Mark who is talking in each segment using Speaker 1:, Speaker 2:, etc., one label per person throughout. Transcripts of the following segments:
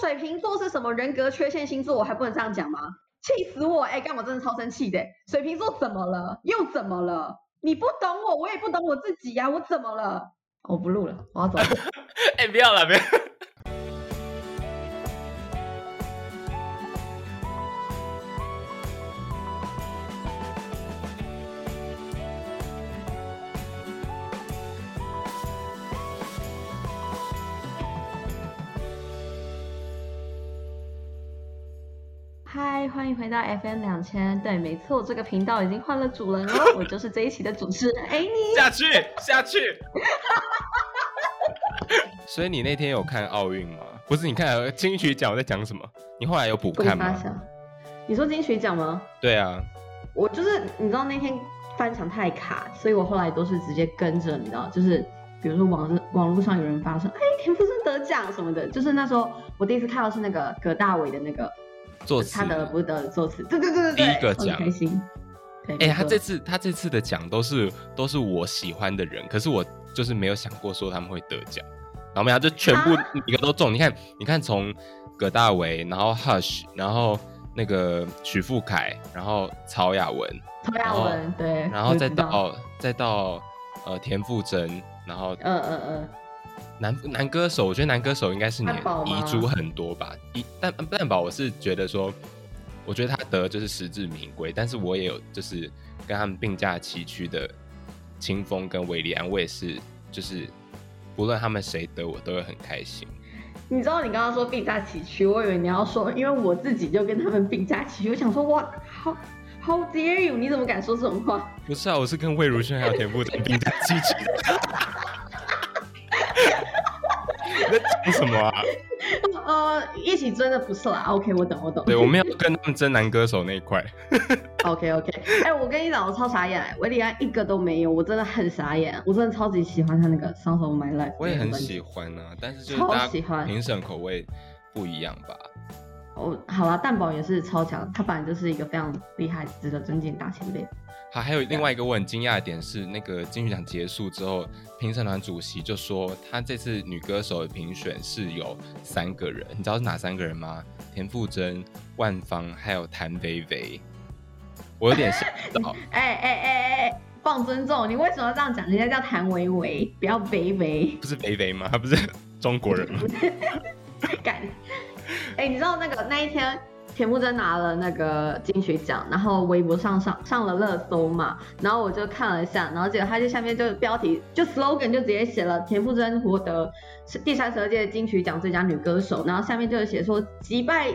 Speaker 1: 水瓶座是什么人格缺陷星座，我还不能这样讲吗？气死我！哎，干我真的超生气的。水瓶座怎么了？又怎么了？你不懂我，我也不懂我自己呀。我怎么了？我不录了，我要走。
Speaker 2: 哎，不要了，不要。
Speaker 1: 迎回到 FM 两千。对，没错，这个频道已经换了主人了。我就是这一期的主持人。哎，你
Speaker 2: 下去，下去。所以你那天有看奥运吗？不是，你看金曲奖我在讲什么？你后来有补看吗？
Speaker 1: 你说金曲奖吗？
Speaker 2: 对啊。
Speaker 1: 我就是你知道那天翻墙太卡，所以我后来都是直接跟着，你知道，就是比如说网网络上有人发说，哎，田馥甄得奖什么的，就是那时候我第一次看到是那个葛大伟的那个。
Speaker 2: 作词，
Speaker 1: 他得不得作词？对对对对
Speaker 2: 第一个奖，
Speaker 1: 开心。
Speaker 2: 哎，他这次他这次的奖都是都是我喜欢的人，可是我就是没有想过说他们会得奖，然后没有就全部一个都中。你看，你看从葛大为，然后 Hush，然后那个许富凯，然后曹雅文，
Speaker 1: 曹雅文对，
Speaker 2: 然后再到再到呃田馥甄，然后
Speaker 1: 嗯嗯嗯。
Speaker 2: 男男歌手，我觉得男歌手应该是你遗珠很多吧。一但蛋宝，我是觉得说，我觉得他得就是实至名归。但是我也有就是跟他们并驾齐驱的清风跟韦礼安，我也是就是不论他们谁得，我都会很开心。
Speaker 1: 你知道你刚刚说并驾齐驱，我以为你要说，因为我自己就跟他们并驾齐驱。我想说，哇，How How dare you？你怎么敢说这种话？
Speaker 2: 不是啊，我是跟魏如萱还有田馥甄并驾齐驱。在讲什么啊？
Speaker 1: 呃，一起真的不是啦。OK，我懂，我懂。
Speaker 2: 对，我没有跟他们争男歌手那一块。
Speaker 1: OK，OK。哎，我跟你讲，我超傻眼，维里安一个都没有，我真的很傻眼。我真的超级喜欢他那个《Songs of My Life》。
Speaker 2: 我也很喜欢啊，但是就是大家评审口味不一样吧。
Speaker 1: 哦，好了，蛋宝也是超强，他本来就是一个非常厉害、值得尊敬大前辈。
Speaker 2: 好，还有另外一个我很惊讶的点是，那个金曲奖结束之后，评审团主席就说，他这次女歌手的评选是有三个人，你知道是哪三个人吗？田馥甄、万芳，还有谭维维。我有点想到，
Speaker 1: 哎哎哎哎，放尊重，你为什么要这样讲？人家叫谭维维，不要维维。
Speaker 2: 不是维维吗？他不是中国人吗？
Speaker 1: 敢？哎，你知道那个那一天？田馥甄拿了那个金曲奖，然后微博上上上了热搜嘛，然后我就看了一下，然后结果他就下面就标题就 slogan 就直接写了田馥甄获得第三十二届金曲奖最佳女歌手，然后下面就写说击败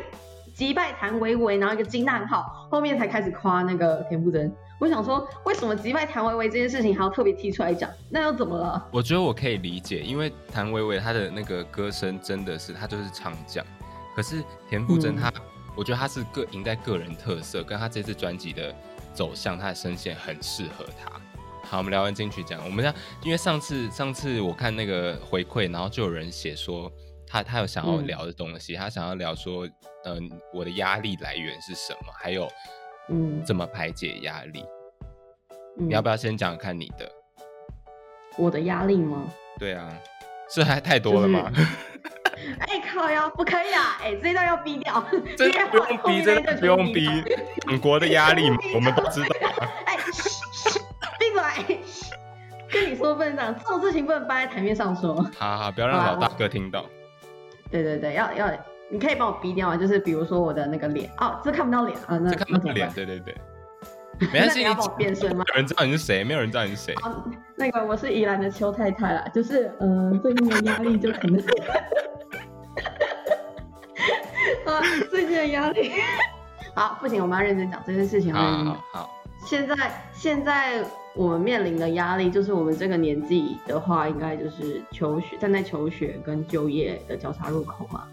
Speaker 1: 击败谭维维，然后一个惊叹号，后面才开始夸那个田馥甄。我想说，为什么击败谭维维这件事情还要特别提出来讲？那又怎么了？
Speaker 2: 我觉得我可以理解，因为谭维维她的那个歌声真的是她就是唱将，可是田馥甄她。我觉得他是个赢在个人特色，跟他这次专辑的走向，他的声线很适合他。好，我们聊完金曲奖，我们讲，因为上次上次我看那个回馈，然后就有人写说他他有想要聊的东西，他想要聊说，嗯，我的压力来源是什么，还有嗯怎么排解压力。你要不要先讲看你的？
Speaker 1: 我的压力吗？
Speaker 2: 对啊，是还太多了吗？
Speaker 1: 哎靠呀，不可以啊！哎，这段要逼掉，
Speaker 2: 真的不用逼，真的不用逼，本国的压力我们都知道。
Speaker 1: 哎，闭嘴！跟你说不能这样，这种事情不能放在台面上说。
Speaker 2: 好好，不要让老大哥听到。
Speaker 1: 对对对，要要，你可以帮我逼掉啊，就是比如说我的那个脸，哦，这看不到脸啊，那
Speaker 2: 看不到脸，对对对。没关系，
Speaker 1: 你帮我变身吗？
Speaker 2: 有人知道你是谁？没有人知道你是谁。
Speaker 1: 那个我是宜兰的邱太太啦，就是嗯，最近的压力就可能。啊，最近的压力。好，不行，我们要认真讲这件事情。
Speaker 2: 好好。
Speaker 1: 现在现在我们面临的压力，就是我们这个年纪的话，应该就是求学，站在求学跟就业的交叉路口嘛。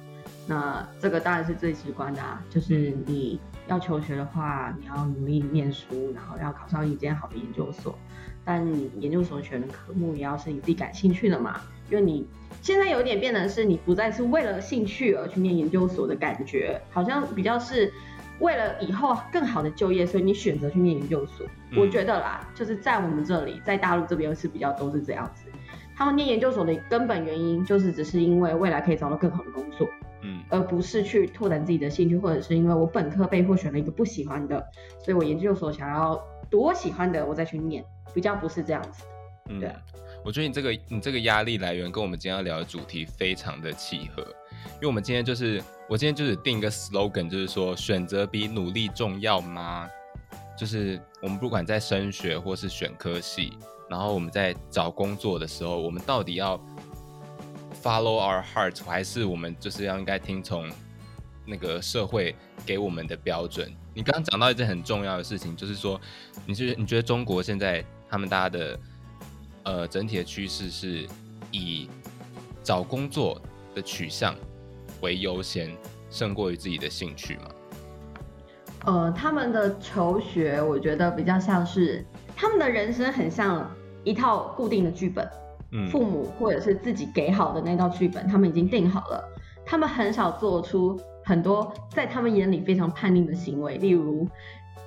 Speaker 1: 那这个当然是最直观的，啊，就是你要求学的话，你要努力念书，然后要考上一间好的研究所。但研究所选的科目也要是你自己感兴趣的嘛，因为你现在有点变得是你不再是为了兴趣而去念研究所的感觉，好像比较是为了以后更好的就业，所以你选择去念研究所。我觉得啦，就是在我们这里，在大陆这边是比较都是这样子。他们念研究所的根本原因就是只是因为未来可以找到更好的工作。嗯，而不是去拓展自己的兴趣，或者是因为我本科被迫选了一个不喜欢的，所以我研究所想要读我喜欢的，我再去念，比较不是这样子。
Speaker 2: 嗯
Speaker 1: 对啊，
Speaker 2: 我觉得你这个你这个压力来源跟我们今天要聊的主题非常的契合，因为我们今天就是我今天就是定一个 slogan，就是说选择比努力重要吗？就是我们不管在升学或是选科系，然后我们在找工作的时候，我们到底要 follow our hearts，还是我们就是要应该听从那个社会给我们的标准？你刚刚讲到一件很重要的事情，就是说，你是你觉得中国现在他们大家的呃整体的趋势是以找工作的取向为优先，胜过于自己的兴趣吗？
Speaker 1: 呃，他们的求学，我觉得比较像是他们的人生很像一套固定的剧本，
Speaker 2: 嗯，
Speaker 1: 父母或者是自己给好的那套剧本，他们已经定好了，他们很少做出很多在他们眼里非常叛逆的行为，例如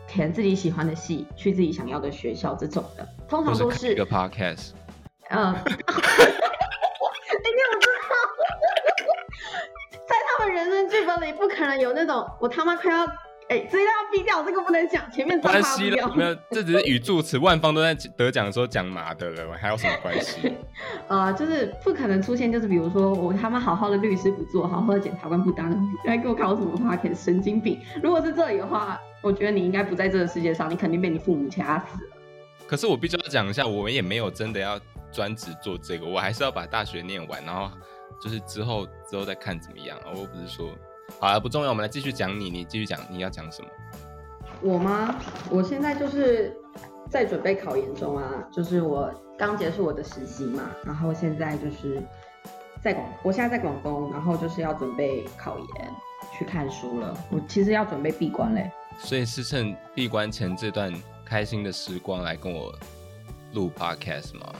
Speaker 1: 填自己喜欢的系，去自己想要的学校这种的，通常都是
Speaker 2: 是一个 podcast，
Speaker 1: 呃，哎，你怎么知道？在他们人生剧本里，不可能有那种我他妈快要哎，这个要逼掉，这个不能讲，前面
Speaker 2: 关。系了没有，这只是语助词，万方都在得奖的时候讲麻的了，还有什么关系？
Speaker 1: 呃，就是不可能出现，就是比如说我他妈好好的律师不做，好好的检察官不当，你还给我考什么 p a r k 神经病！如果是这里的话，我觉得你应该不在这个世界上，你肯定被你父母掐死了。
Speaker 2: 可是我必须要讲一下，我们也没有真的要专职做这个，我还是要把大学念完，然后就是之后之后再看怎么样。我又不是说，好了，不重要，我们来继续讲你，你继续讲你要讲什么？
Speaker 1: 我吗？我现在就是在准备考研中啊，就是我刚结束我的实习嘛，然后现在就是在广，我现在在广东，然后就是要准备考研，去看书了。我其实要准备闭关嘞。
Speaker 2: 所以是趁闭关前这段开心的时光来跟我录 podcast 吗？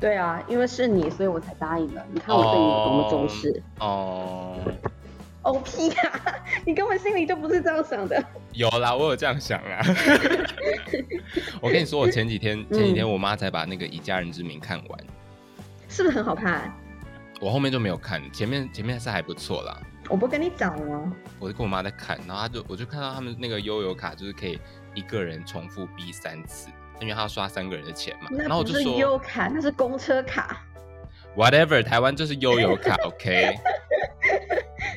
Speaker 1: 对啊，因为是你，所以我才答应的。你看我对你有多么重视。
Speaker 2: 哦，
Speaker 1: 哦屁呀、你根本心里就不是这样想的。
Speaker 2: 有啦，我有这样想啊。我跟你说，我前几天前几天我妈才把那个《以家人之名》看完，
Speaker 1: 是不是很好看？
Speaker 2: 我后面就没有看，前面前面是还不错啦。
Speaker 1: 我不跟你讲吗？
Speaker 2: 我就跟我妈在看，然后她就我就看到他们那个悠游卡就是可以一个人重复逼三次，因为她要刷三个人的钱嘛。然后我就是说
Speaker 1: 优卡，那是公车卡。
Speaker 2: whatever，台湾就是悠游卡，OK。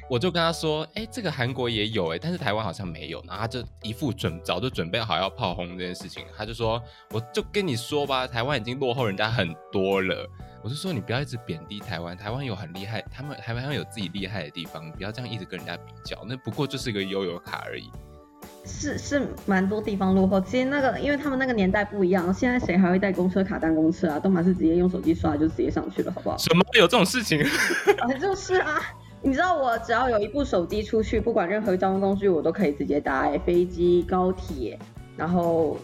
Speaker 2: 我就跟她说，哎、这个韩国也有哎、但是台湾好像没有。然后她就一副准早就准备好要炮轰这件事情，她就说，我就跟你说吧，台湾已经落后人家很多了。我是说你不要一直贬低台湾，台湾有很厉害，他们台湾有自己厉害的地方，不要这样一直跟人家比较，那不过就是一个悠游卡而已。
Speaker 1: 是是蛮多地方落后，其实那个因为他们那个年代不一样，现在谁还会带公车卡当公车啊？都马是直接用手机刷就直接上去了，好不好？
Speaker 2: 什么有这种事情？
Speaker 1: 啊，就是啊，你知道我只要有一部手机出去，不管任何交通工具，我都可以直接搭、欸，飞机、高铁，然后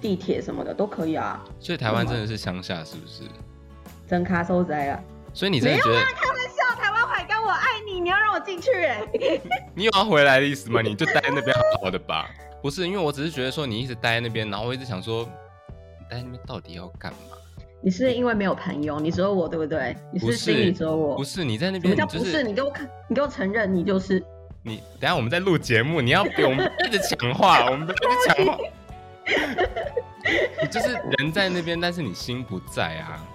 Speaker 1: 地铁什么的都可以啊。
Speaker 2: 所以台湾真的是乡下，是不是？
Speaker 1: 真卡收灾了，
Speaker 2: 所以你真的觉得
Speaker 1: 开玩笑，台湾海干我爱你，你要让我进去哎、
Speaker 2: 你有要回来的意思吗？你就待在那边好好的吧。不是，因为我只是觉得说你一直待在那边，然后我一直想说，你待在那边到底要干嘛？
Speaker 1: 你是因为没有朋友，你只有我对不对？你
Speaker 2: 不
Speaker 1: 是心里只有我。
Speaker 2: 不是你在那
Speaker 1: 什么
Speaker 2: 边，
Speaker 1: 不是？你给我看，你给我承认，你就是。
Speaker 2: 你等下我们在录节目，你要给我们一直抢话，我们一直抢话。你就是人在那边，但是你心不在啊。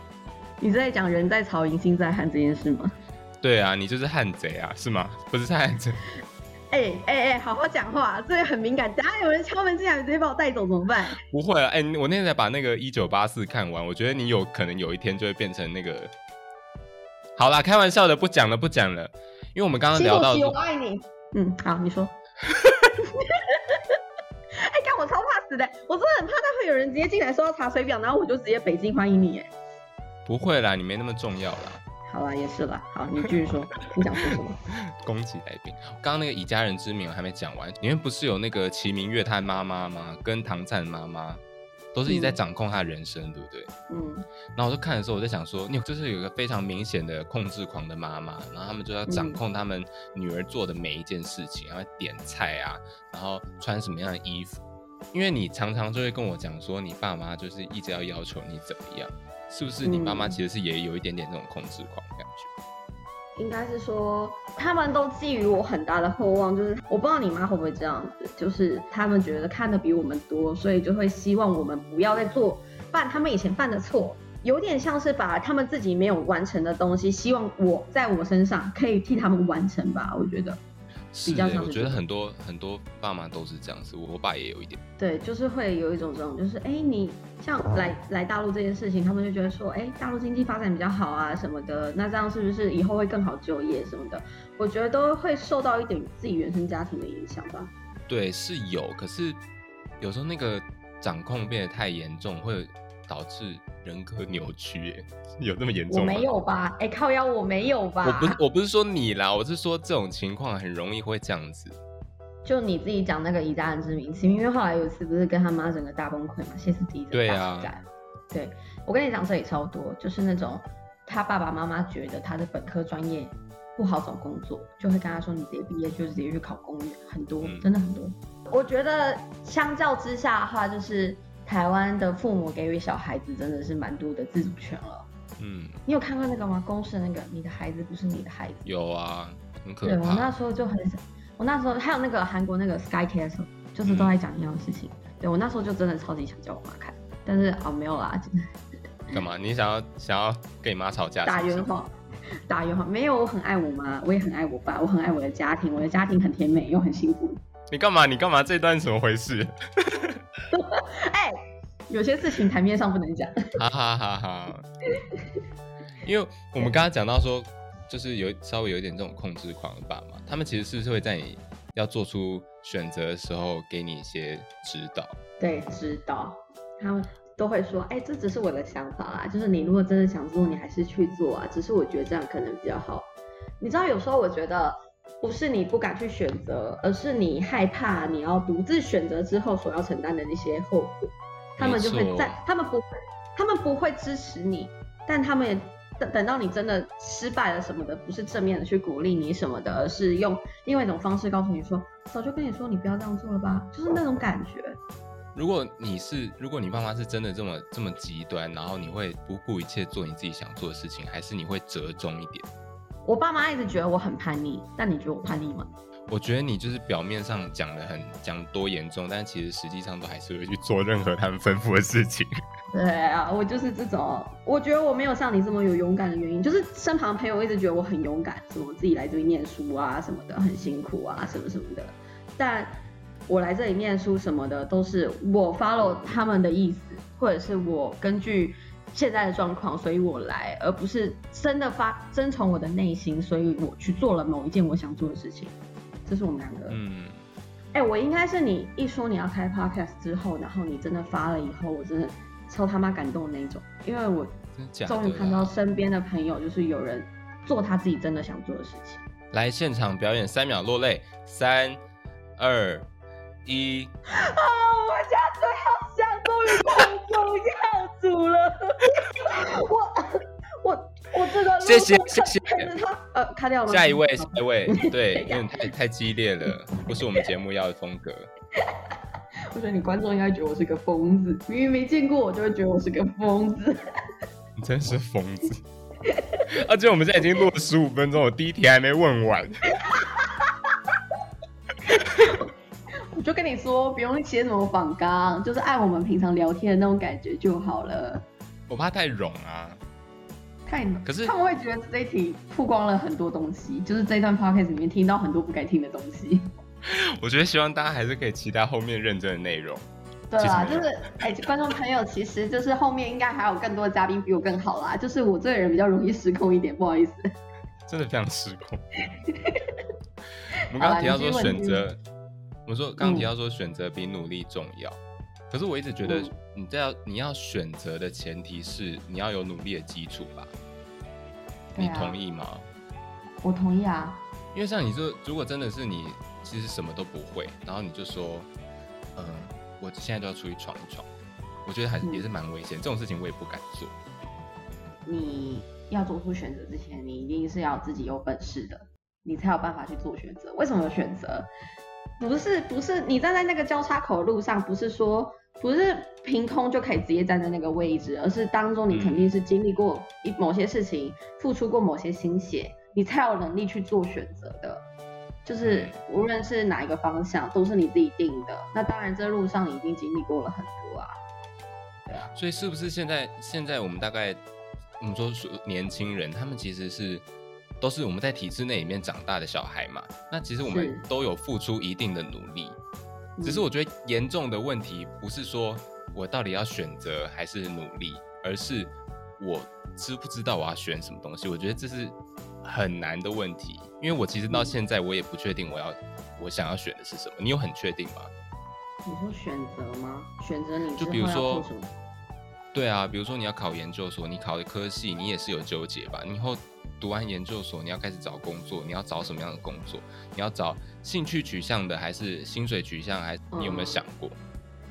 Speaker 1: 你是在讲人在曹营心在汉这件事吗？
Speaker 2: 对啊，你就是汉贼啊，是吗？不是汉贼，
Speaker 1: 哎哎哎，好好讲话，这个很敏感。等下有人敲门进来，直接把我带走怎么办？
Speaker 2: 不会啊。哎、我那天才把那个一九八四看完，我觉得你有可能有一天就会变成那个。好啦，开玩笑的，不讲了，不讲了，因为我们刚刚聊到
Speaker 1: 我爱你。嗯，好，你说。哎，干我超怕死的，我真的很怕他会有人直接进来说要查水表，然后我就直接北京欢迎你。哎，
Speaker 2: 不会啦，你没那么重要啦。
Speaker 1: 好啦，也是啦。好，你继续说，你想说什么？
Speaker 2: 攻击来宾，刚刚那个以家人之名我还没讲完，里面不是有那个齐明月他妈妈吗？跟唐灿妈妈都是一直在
Speaker 1: 嗯
Speaker 2: 掌控他的人生，对不对？
Speaker 1: 嗯
Speaker 2: 然后我就看的时候，我在想说，你就是有一个非常明显的控制狂的妈妈，然后他们就要掌控他们女儿做的每一件事情，然后点菜啊，然后穿什么样的衣服。因为你常常就会跟我讲说，你爸妈就是一直要要求你怎么样，是不是？你妈妈
Speaker 1: 嗯
Speaker 2: 其实是也有一点点这种控制狂的感觉。
Speaker 1: 应该是说，他们都寄予我很大的厚望，就是我不知道你妈会不会这样子，就是他们觉得看的比我们多，所以就会希望我们不要再做犯他们以前犯的错，有点像是把他们自己没有完成的东西，希望我在我身上可以替他们完成吧，我觉得。
Speaker 2: 是的，我觉得很多很多爸妈都是这样子，我我爸也有一点。
Speaker 1: 对，就是会有一种这种，就是哎，你像来来大陆这件事情，他们就觉得说，哎，大陆经济发展比较好啊什么的，那这样是不是以后会更好就业什么的？我觉得都会受到一点自己原生家庭的影响吧。
Speaker 2: 对，是有，可是有时候那个掌控变得太严重，会导致。人格扭曲，有那么严重
Speaker 1: 吗？我没有吧？哎，靠腰，我没有吧？
Speaker 2: 我不是，我不是说你啦，我是说这种情况很容易会这样子。
Speaker 1: 就你自己讲那个以大人之名，因为后来有一次不是跟他妈整个大崩溃嘛，歇斯底里
Speaker 2: 对啊，
Speaker 1: 对，我跟你讲这里超多，就是那种他爸爸妈妈觉得他的本科专业不好找工作，就会跟他说你直接毕业就直接去考公务员，很多，真的很多。我觉得相较之下的话，就是。台湾的父母给予小孩子真的是蛮多的自主权了。嗯，你有看过那个吗？公式那个，你的孩子不是你的孩子。
Speaker 2: 有啊，很可
Speaker 1: 怕。对我那时候就很，我那时候还有那个韩国那个 Sky Castle，就是都在讲一样的事情。对我那时候就真的超级想叫我妈看，但是哦没有啦。
Speaker 2: 干嘛？你想要想要跟你妈吵架？
Speaker 1: 打圆谎，打圆谎。没有，我很爱我妈，我也很爱我爸，我很爱我的家庭，我的家庭很甜美又很幸福。
Speaker 2: 你干嘛？你干嘛？这段怎么回事？
Speaker 1: 哎，有些事情台面上不能讲。
Speaker 2: 哈哈哈哈！因为我们刚刚讲到说，就是有稍微有一点这种控制狂的爸妈，他们其实是不是会在你要做出选择的时候给你一些指导？
Speaker 1: 对，指导。他们都会说：“哎，这只是我的想法啊，就是你如果真的想做，你还是去做啊。只是我觉得这样可能比较好。”你知道，有时候我觉得。不是你不敢去选择，而是你害怕你要独自选择之后所要承担的那些后果。他们就会在，他们不会，他们不会支持你，但他们也等等到你真的失败了什么的，不是正面的去鼓励你什么的，而是用另外一种方式告诉你说，早就跟你说你不要这样做了吧，就是那种感觉。
Speaker 2: 如果你是，如果你爸妈是真的这么这么极端，然后你会不顾一切做你自己想做的事情，还是你会折中一点？
Speaker 1: 我爸妈一直觉得我很叛逆，但你觉得我叛逆吗？
Speaker 2: 我觉得你就是表面上讲的很讲多严重，但其实实际上都还是会去做任何他们吩咐的事情。
Speaker 1: 对啊，我就是这种。我觉得我没有像你这么有勇敢的原因，就是身旁朋友一直觉得我很勇敢，什么自己来这里念书啊什么的，很辛苦啊什么什么的。但我来这里念书什么的，都是我 follow 他们的意思，或者是我根据。现在的状况，所以我来，而不是真的发遵从我的内心，所以我去做了某一件我想做的事情。这是我们两个。嗯。哎，我应该是你一说你要开 podcast 之后，然后你真的发了以后，我真的超他妈感动的那种，因为我终于看到身边的朋友，就是有人做他自己真的想做的事情。
Speaker 2: 来现场表演三秒落泪，三二一。
Speaker 1: 啊！我家最好想终于空中要组了。我我我这个
Speaker 2: 谢谢谢谢
Speaker 1: 他呃卡掉了
Speaker 2: 下一位下一位 对有点太太激烈了不是我们节目要的风格。
Speaker 1: 我觉得你观众应该觉得我是个疯子，明明没见过我就会觉得我是个疯子。
Speaker 2: 你真是疯子！而且我们现在已经录了十五分钟，我第一题还没问完。
Speaker 1: 我就跟你说，不用写什么仿纲，就是按我们平常聊天的那种感觉就好了。
Speaker 2: 我怕太冗啊，
Speaker 1: 太可是他们会觉得这一题曝光了很多东西，就是这段 podcast 里面听到很多不该听的东西。
Speaker 2: 我觉得希望大家还是可以期待后面认真的内容。
Speaker 1: 对啊，就是哎，观众朋友，其实就是后面应该还有更多的嘉宾比我更好啦。就是我这个人比较容易失控一点，不好意思。
Speaker 2: 真的非常失控。我们刚刚提到说选择，我说刚刚提到说选择比努力重要。可是我一直觉得，你在要你要选择的前提是你要有努力的基础吧？你同意吗？
Speaker 1: 我同意啊。
Speaker 2: 因为像你说，如果真的是你其实什么都不会，然后你就说，嗯，我现在就要出去闯一闯，我觉得还也是蛮危险。这种事情我也不敢做。
Speaker 1: 你要做出选择之前，你一定是要自己有本事的，你才有办法去做选择。为什么选择？不是不是，你站在那个交叉口路上，不是说不是凭空就可以直接站在那个位置，而是当中你肯定是经历过一某些事情，付出过某些心血，你才有能力去做选择的。就是无论是哪一个方向，都是你自己定的。那当然，这路上已经经历过了很多啊。对啊。
Speaker 2: 所以是不是现在现在我们大概我们说年轻人，他们其实是都是我们在体制内里面长大的小孩嘛？那其实我们都有付出一定的努力。只是我觉得严重的问题不是说我到底要选择还是努力，而是我知不知道我要选什么东西？我觉得这是。很难的问题，因为我其实到现在我也不确定我要我想要选的是什么。你有很确定吗？
Speaker 1: 你说选择吗？选择你
Speaker 2: 就比如说，对啊，比如说你要考研究所，你考的科系你也是有纠结吧？你以后读完研究所，你要开始找工作，你要找什么样的工作？你要找兴趣取向的，还是薪水取向？还你有没有想过？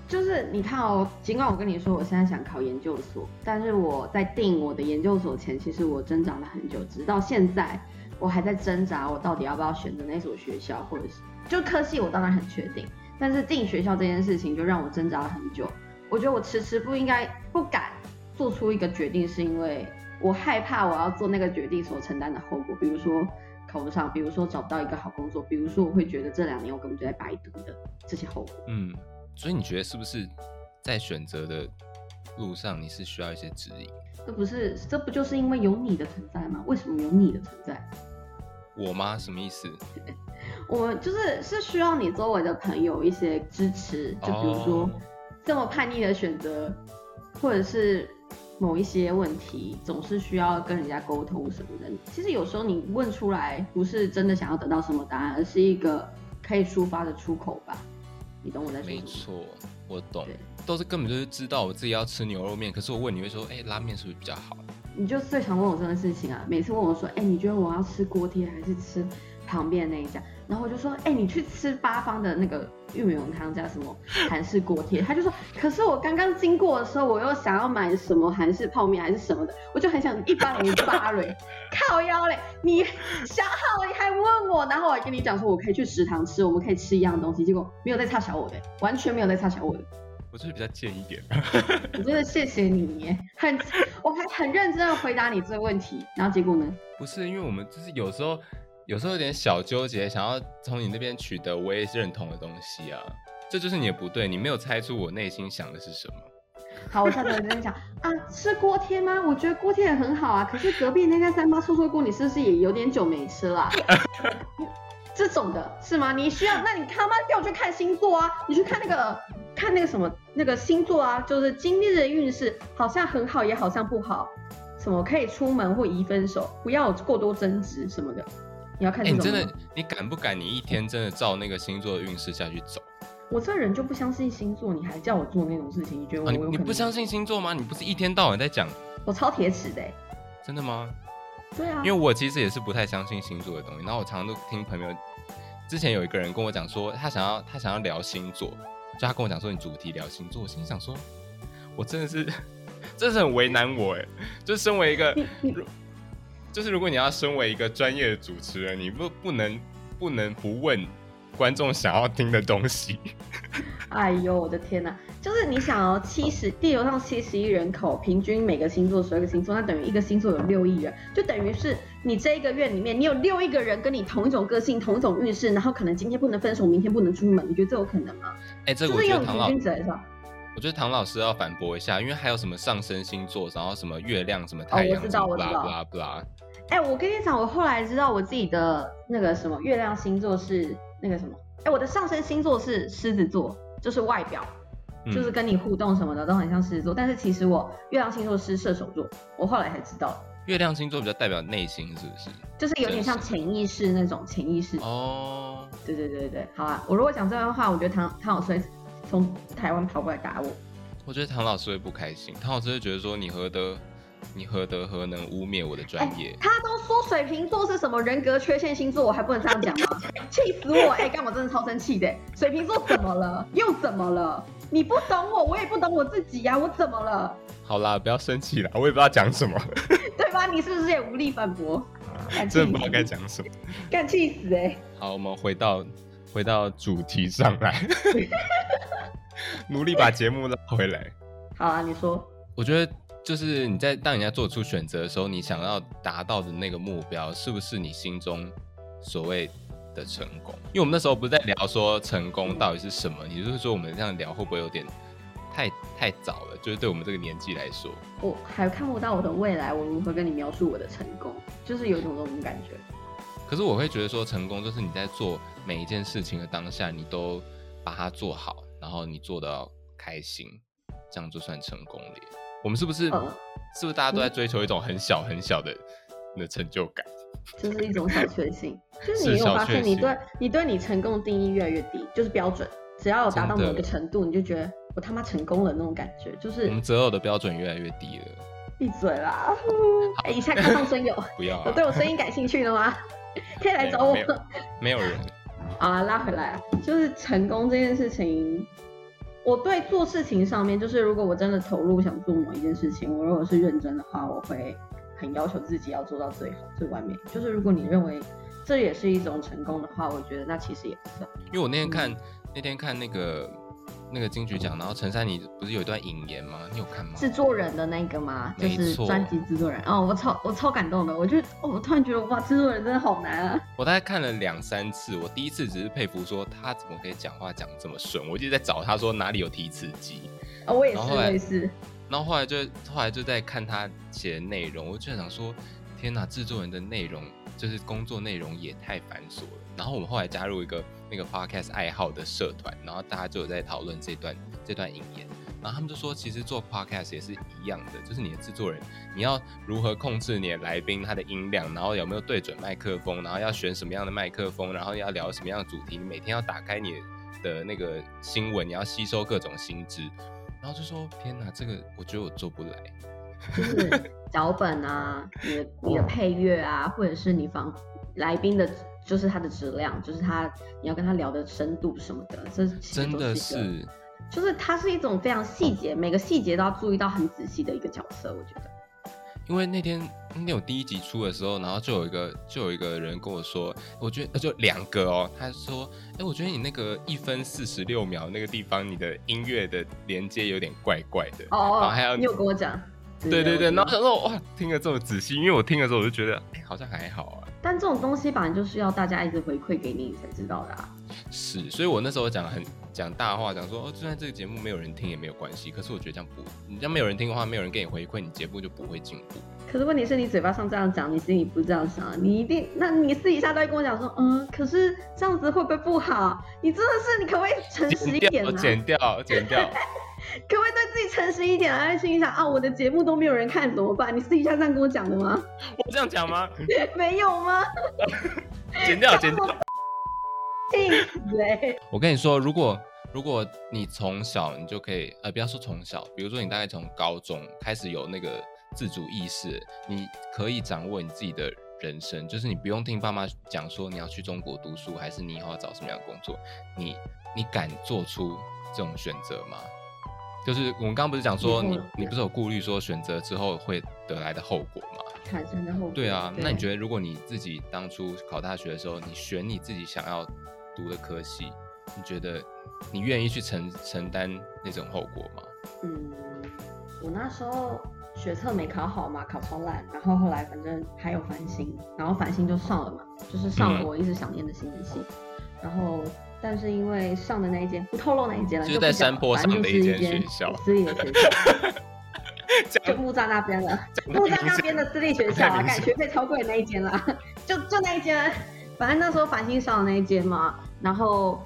Speaker 1: 就是你看哦，尽管我跟你说我现在想考研究所，但是我在定我的研究所前，其实我挣扎了很久，直到现在我还在挣扎，我到底要不要选择那所学校，或者是就科系我当然很确定，但是进学校这件事情就让我挣扎了很久。我觉得我迟迟不应该不敢做出一个决定，是因为我害怕我要做那个决定所承担的后果，比如说考不上，比如说找不到一个好工作，比如说我会觉得这两年我根本就在白读的这些后果。嗯。
Speaker 2: 所以你觉得是不是在选择的路上，你是需要一些指引？
Speaker 1: 这不是，这不就是因为有你的存在吗？为什么有你的存在？
Speaker 2: 我吗？什么意思？
Speaker 1: 我就是是需要你周围的朋友一些支持，就比如说这么叛逆的选择，或者是某一些问题，总是需要跟人家沟通什么的。其实有时候你问出来，不是真的想要得到什么答案，而是一个可以抒发的出口吧。你懂我在说什么
Speaker 2: 没错，我懂，都是根本就是知道我自己要吃牛肉面，可是我问你会说，哎，拉面是不是比较好？
Speaker 1: 你就最常问我这个事情啊，每次问我说，哎，你觉得我要吃锅贴还是吃旁边那一家？然后我就说，哎，你去吃八方的那个玉米浓汤加什么韩式锅贴？他就说，可是我刚刚经过的时候，我又想要买什么韩式泡面还是什么的，我就很想一巴掌巴雷，靠腰嘞！你想好了你还问我，然后我还跟你讲说我可以去食堂吃，我们可以吃一样的东西，结果没有在差小我的，完全没有在差小我的。
Speaker 2: 我就是比较贱一点。
Speaker 1: 我真的谢谢你，很我还很认真的回答你这个问题，然后结果呢？
Speaker 2: 不是因为我们就是有时候。有时候有点小纠结，想要从你那边取得我也认同的东西啊，这就是你的不对，你没有猜出我内心想的是什么。
Speaker 1: 好，我下次跟你讲啊，吃锅贴吗？我觉得锅贴也很好啊，可是隔壁那家三八臭臭锅，你是不是也有点久没吃了？这种的是吗？你需要？那你他妈掉去看星座啊？你去看那个看那个什么那个星座啊？就是今日的运势好像很好，也好像不好，什么可以出门或宜分手，不要过多争执什么的。你要看
Speaker 2: 你真的，你敢不敢？你一天真的照那个星座的运势下去走？
Speaker 1: 我这人就不相信星座，你还叫我做那种事情？你觉得我？
Speaker 2: 你不相信星座吗？你不是一天到晚在讲？
Speaker 1: 我超铁齿的。
Speaker 2: 真的吗？
Speaker 1: 对啊。
Speaker 2: 因为我其实也是不太相信星座的东西，然后我常常都听朋友，之前有一个人跟我讲说，他想要他想要聊星座，就他跟我讲说你主题聊星座，我心想说，我真的是，真是很为难我哎，就身为一个。就是如果你要身为一个专业的主持人，你不不能不能不问观众想要听的东西。
Speaker 1: 哎呦，我的天哪！就是你想哦七十地球上七十亿人口，平均每个星座十二个星座，那等于一个星座有六亿人，就等于是你这一个月里面，你有六亿个人跟你同一种个性、同一种运势，然后可能今天不能分手，明天不能出门，你觉得这有可能吗？
Speaker 2: 哎，这我觉得唐老
Speaker 1: 师，
Speaker 2: 我觉得唐老师要反驳一下，因为还有什么上升星座，然后什么月亮、什么太阳，
Speaker 1: 我知道，我知
Speaker 2: 道。
Speaker 1: 哎，我跟你讲，我后来知道我自己的那个什么月亮星座是那个什么，哎，我的上升星座是狮子座，就是外表，就是跟你互动什么的都很像狮子座，但是其实我月亮星座是射手座，我后来才知道。
Speaker 2: 月亮星座比较代表内心，是不是？
Speaker 1: 就是有点像潜意识那种潜意识。哦。对对对对好啊，我如果讲这段话，我觉得唐唐老师会从台湾跑过来打我。
Speaker 2: 我觉得唐老师会不开心，唐老师会觉得说你何德。你何德何能污蔑我的专业？
Speaker 1: 他都说水瓶座是什么人格缺陷星座，我还不能这样讲吗？气死我！哎，干我真的超生气的。水瓶座怎么了？又怎么了？你不懂我，我也不懂我自己呀，我怎么了？
Speaker 2: 好啦，不要生气了，我也不知道讲什么，
Speaker 1: 对吧？你是不是也无力反驳？
Speaker 2: 真的不知道该讲什么，
Speaker 1: 干气死哎！
Speaker 2: 好，我们回到回到主题上来，努力把节目拉回来。
Speaker 1: 好啊，你说。
Speaker 2: 我觉得。就是你在当人家做出选择的时候，你想要达到的那个目标，是不是你心中所谓的成功？因为我们那时候不是在聊说成功到底是什么？你就是说我们这样聊会不会有点太太早了？就是对我们这个年纪来说，
Speaker 1: 我还看不到我的未来，我如何跟你描述我的成功？就是有一种这种感觉。
Speaker 2: 可是我会觉得说，成功就是你在做每一件事情的当下，你都把它做好，然后你做到开心，这样就算成功了。我们是不是？是不是大家都在追求一种很小很小的的成就感？
Speaker 1: 就是一种小确幸。就是你有发现，你对你对你成功的定义越来越低，就是标准，只要有达到某个程度，你就觉得我他妈成功了那种感觉。就是
Speaker 2: 我们择偶的标准越来越低了。
Speaker 1: 闭嘴啦！哎，一下开放声友，
Speaker 2: 不要。
Speaker 1: 有对我声音感兴趣的吗？可以来找我。
Speaker 2: 没有人。
Speaker 1: 好啊，拉回来，就是成功这件事情。我对做事情上面，就是如果我真的投入想做某一件事情，我如果是认真的话，我会很要求自己要做到最好、最完美。就是如果你认为这也是一种成功的话，我觉得那其实也不算。
Speaker 2: 因为我那天看，那天看那个。那个金曲奖，然后陈珊妮不是有一段引言吗？你有看吗？
Speaker 1: 制作人的那个吗？就是专辑制作人。哦，我超我超感动的，我就哦，我突然觉得哇，制作人真的好难啊！
Speaker 2: 我大概看了两三次，我第一次只是佩服说他怎么可以讲话讲这么顺，我就在找他说哪里有提词机。
Speaker 1: 啊，我也是，我也是。
Speaker 2: 然后后来就后来就在看他写的内容，我就想说，天哪，制作人的内容就是工作内容也太繁琐了。然后我们后来加入一个。那个 podcast 爱好的社团，然后大家就有在讨论这段这段引言，然后他们就说，其实做 podcast 也是一样的，就是你的制作人，你要如何控制你的来宾他的音量，然后有没有对准麦克风，然后要选什么样的麦克风，然后要聊什么样的主题，你每天要打开你的那个新闻，你要吸收各种新知，然后就说，天哪，这个我觉得我做不来，
Speaker 1: 就是 脚本啊，你的你的配乐啊，或者是你访来宾的。就是它的质量，就是他你要跟他聊的深度什么的，这
Speaker 2: 真的是，
Speaker 1: 就是它是一种非常细节，每个细节都要注意到很仔细的一个角色，我觉得。
Speaker 2: 因为那天那有第一集出的时候，然后就有一个就有一个人跟我说，我觉得就两个哦，他说，哎，我觉得你那个一分四十六秒那个地方，你的音乐的连接有点怪怪的。
Speaker 1: 哦哦，还有你有跟我讲。
Speaker 2: 对对对，然后想说哇，听了这么仔细，因为我听的时候我就觉得，哎，好像还好啊。
Speaker 1: 但这种东西本来就是要大家一直回馈给你你才知道的啊。
Speaker 2: 是，所以我那时候讲很讲大话，讲说哦，就算这个节目没有人听也没有关系。可是我觉得这样不，你这样没有人听的话，没有人给你回馈，你节目就不会进步。
Speaker 1: 可是问题是你嘴巴上这样讲，你心里不这样想，你一定，那你私底下都会跟我讲说，嗯，可是这样子会不会不好？你真的是，你可不可以诚实一点
Speaker 2: 啊？剪掉，剪掉。
Speaker 1: 可不可以对自己诚实一点啊？心里想啊，我的节目都没有人看怎么办？你私底下这样跟我讲的吗？
Speaker 2: 我这样讲吗？
Speaker 1: 没有吗？
Speaker 2: 剪掉，剪掉。
Speaker 1: 对。
Speaker 2: 我跟你说，如果如果你从小你就可以，呃，不要说从小，比如说你大概从高中开始有那个自主意识，你可以掌握你自己的人生，就是你不用听爸妈讲说你要去中国读书，还是你以后要找什么样的工作，你你敢做出这种选择吗？就是我们刚刚不是讲说你你不是有顾虑说选择之后会得来的后果吗？
Speaker 1: 产生的后果。
Speaker 2: 对啊，那你觉得如果你自己当初考大学的时候，你选你自己想要读的科系，你觉得你愿意去承承担那种后果吗？
Speaker 1: 嗯，我那时候学测没考好嘛，考超烂，然后后来反正还有繁星，然后繁星就上了嘛，就是上了我一直想念的心理系，然后。但是因为上的那一间不透露哪一间了，
Speaker 2: 就在山坡上的一间学校，
Speaker 1: 私立的学校，就木栅那边的木栅那边的私立学校啊，感学费超贵的那一间啦，就就那一间，反正那时候繁星上的那一间嘛，然后